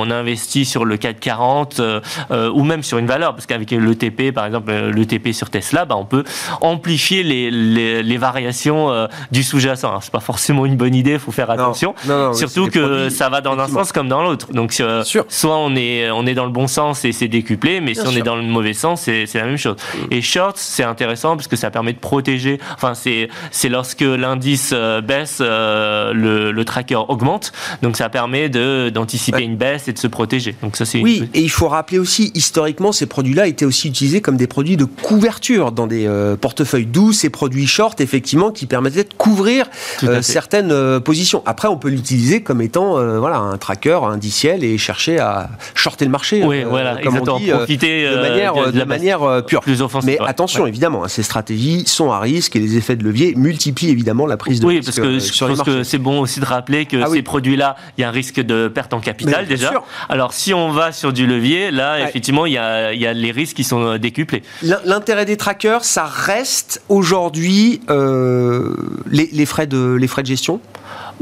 on investit sur le CAC 40 euh, euh, ou même sur une valeur, parce qu'avec l'ETP par exemple l'ETP sur Tesla, bah, on peut amplifier les, les, les variations euh, du sous-jacent. Alors, C'est pas forcément une bonne idée, il faut faire attention. non, non, Surtout que produits, ça va dans un sens comme dans l'autre. Donc euh, soit on est on est dans le bon sens et c'est décuplé, mais Bien si on sûr. est dans le mauvais sens, c'est la même chose. Et short, c'est intéressant parce que ça permet de protéger. Enfin, c'est c'est lorsque l'indice euh, baisse, euh, le, le tracker augmente. Donc ça permet de d'anticiper Ouais. une baisse et de se protéger. Donc ça c'est Oui, et il faut rappeler aussi, historiquement, ces produits-là étaient aussi utilisés comme des produits de couverture dans des euh, portefeuilles, d'où ces produits short, effectivement, qui permettaient de couvrir euh, certaines euh, positions. Après, on peut l'utiliser comme étant voilà, un tracker indiciel et chercher à shorter le marché. Oui, voilà, comme exactement. on dit, Profiter de manière, de, de de la manière pure. plus offensive. Mais ouais. attention, Ouais. évidemment, hein, ces stratégies sont à risque et les effets de levier multiplient évidemment la prise de Oui, risque parce que je pense que c'est bon aussi de rappeler que Ah ces oui. produits-là, il y a un risque de perte en capital déjà. sûr. Alors si on va sur du levier, là Ouais. effectivement il y a, il y a les risques qui sont décuplés. L'in- L'intérêt des trackers, ça reste aujourd'hui euh, les, frais de gestion?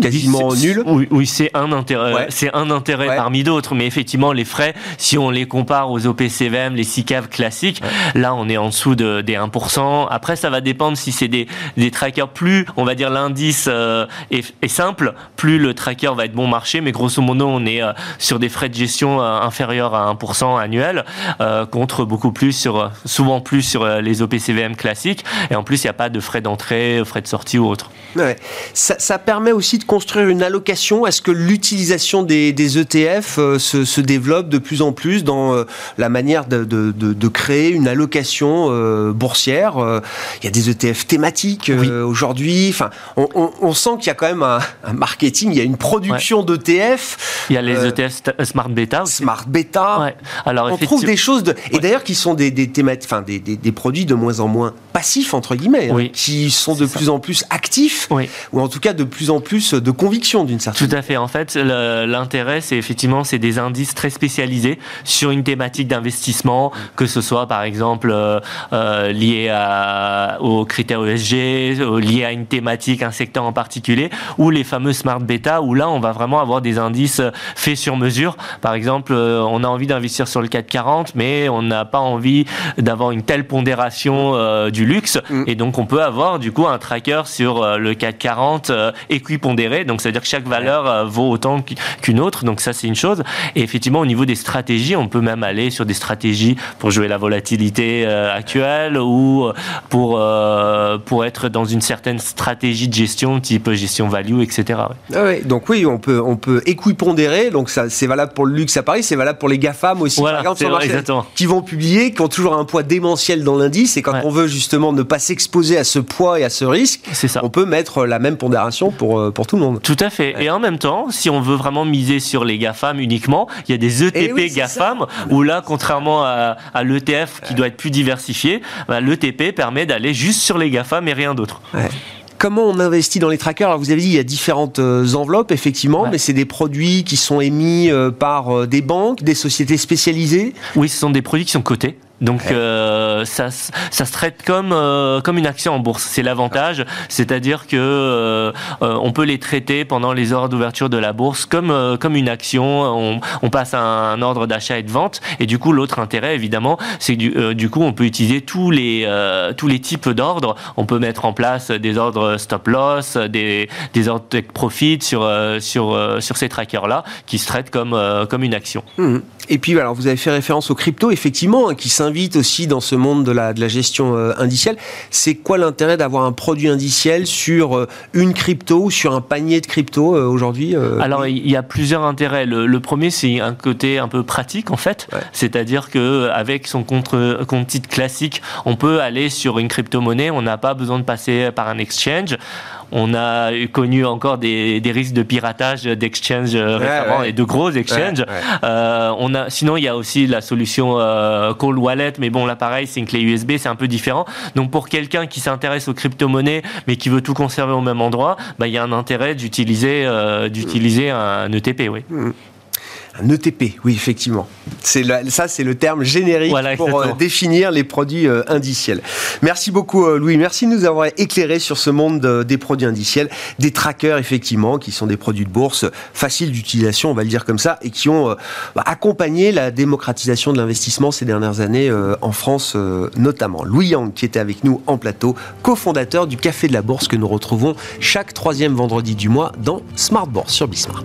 Quasiment nuls. Oui, oui, c'est un intérêt, Ouais. c'est un intérêt Ouais. parmi d'autres, mais effectivement les frais, si on les compare aux OPCVM, les SICAV classiques, là on est en dessous de, des 1%. Après ça va dépendre si c'est des, des trackers plus, on va dire l'indice euh, est, est simple, plus le tracker va être bon marché, mais grosso modo on est euh, sur des frais de gestion euh, inférieurs à 1% annuel, contre beaucoup plus sur, souvent plus sur les OPCVM classiques, et en plus il n'y a pas de frais d'entrée, frais de sortie ou autre. Ça, ça permet aussi de construire une allocation. Est-ce que l'utilisation des, des ETF euh, se, se développe de plus en plus dans euh, la manière de, de- de- de créer une allocation euh, boursière Il y a des ETF thématiques aujourd'hui. Enfin, on, on- on sent qu'il y a quand même un, un marketing, il y a une production d'ETF, Il y a les ETF sta- Smart Beta aussi. Smart Beta. Ouais. Alors, On trouve des choses de... et d'ailleurs qui sont des des, thémati- enfin, des, des- des produits de moins en moins passifs entre guillemets, hein, qui sont de ça. plus en plus actifs Oui. ou en tout cas de plus en plus de conviction d'une certaine Tout à fait. En fait, l'intérêt, c'est effectivement, c'est des indices très spécialisés sur une thématique d'investissement, que ce soit par exemple euh, euh lié à, aux critères ESG, lié à une thématique, un secteur en particulier, ou les fameux smart beta, où là, on va vraiment avoir des indices faits sur mesure. Par exemple, euh, on a envie d'investir sur le 440, mais on n'a pas envie d'avoir une telle pondération euh, du luxe, mm. et donc on peut avoir du coup un tracker sur euh, le 440 équipondéré, donc c'est-à-dire que chaque valeur vaut autant qu'une autre, donc ça c'est une chose. Et effectivement, au niveau des stratégies, on peut même aller sur des stratégies pour jouer la volatilité actuelle ou pour pour être dans une certaine stratégie de gestion type gestion value, etc. Ah donc oui, on peut on peut équipondérer, donc ça c'est valable pour le luxe à Paris, c'est valable pour les GAFAM aussi, par exemple, qui vont publier, qui ont toujours un poids démentiel dans l'indice, et quand on veut justement ne pas s'exposer à ce poids et à ce risque, ça. on peut mettre la même pondération pour, euh, pour tout le monde. Tout à fait. Et en même temps, si on veut vraiment miser sur les GAFAM uniquement, il y a des ETP eh GAFAM, où là, contrairement à, à l'ETF qui doit être plus diversifié, bah, l'ETP permet d'aller juste sur les GAFAM et rien d'autre. Comment on investit dans les trackers? Alors vous avez dit il y a différentes euh, enveloppes effectivement, mais c'est des produits qui sont émis euh, par euh, des banques, des sociétés spécialisées? Oui, ce sont des produits qui sont cotés. Donc euh, ça, ça se traite comme euh, comme une action en bourse. C'est l'avantage, c'est-à-dire que euh, on peut les traiter pendant les heures d'ouverture de la bourse comme comme une action. On, on passe à un ordre d'achat et de vente. Et du coup, l'autre intérêt, évidemment, c'est du, du, coup, on peut utiliser tous les tous les types d'ordres. On peut mettre en place des ordres stop loss, des des ordres take profit sur sur sur ces trackers là, qui se traitent comme comme une action. Mmh. Et puis, alors, vous avez fait référence aux cryptos, effectivement, hein, qui invite aussi dans ce monde de la, de la gestion euh, indicielle. C'est quoi l'intérêt d'avoir un produit indiciel sur euh, une crypto ou sur un panier de crypto euh, aujourd'hui Alors, il y a plusieurs intérêts. Le, premier, c'est un côté un peu pratique, en fait. C'est-à-dire qu'avec son compte, compte titre classique, on peut aller sur une crypto-monnaie. On n'a pas besoin de passer par un exchange. On a connu encore des, risques de piratage d'exchange récemment et de gros exchanges. Euh, on a, sinon, il y a aussi la solution euh, Call Wallet, mais bon, là, pareil, c'est une clé USB, c'est un peu différent. Donc, pour quelqu'un qui s'intéresse aux crypto-monnaies, mais qui veut tout conserver au même endroit, bah, il y a un intérêt d'utiliser euh, d'utiliser un ETP, oui. Mm. Un ETP, oui, effectivement. C'est ça, c'est le terme générique pour euh, définir les produits euh, indiciels. Merci beaucoup, euh, Louis. Merci de nous avoir éclairé sur ce monde des produits indiciels, des trackers, effectivement, qui sont des produits de bourse faciles d'utilisation, on va le dire comme ça, et qui ont bah, accompagné la démocratisation de l'investissement ces dernières années en France, notamment. Louis Yang, qui était avec nous en plateau, cofondateur du Café de la Bourse que nous retrouvons chaque troisième vendredi du mois dans Smart Bourse sur Bismart.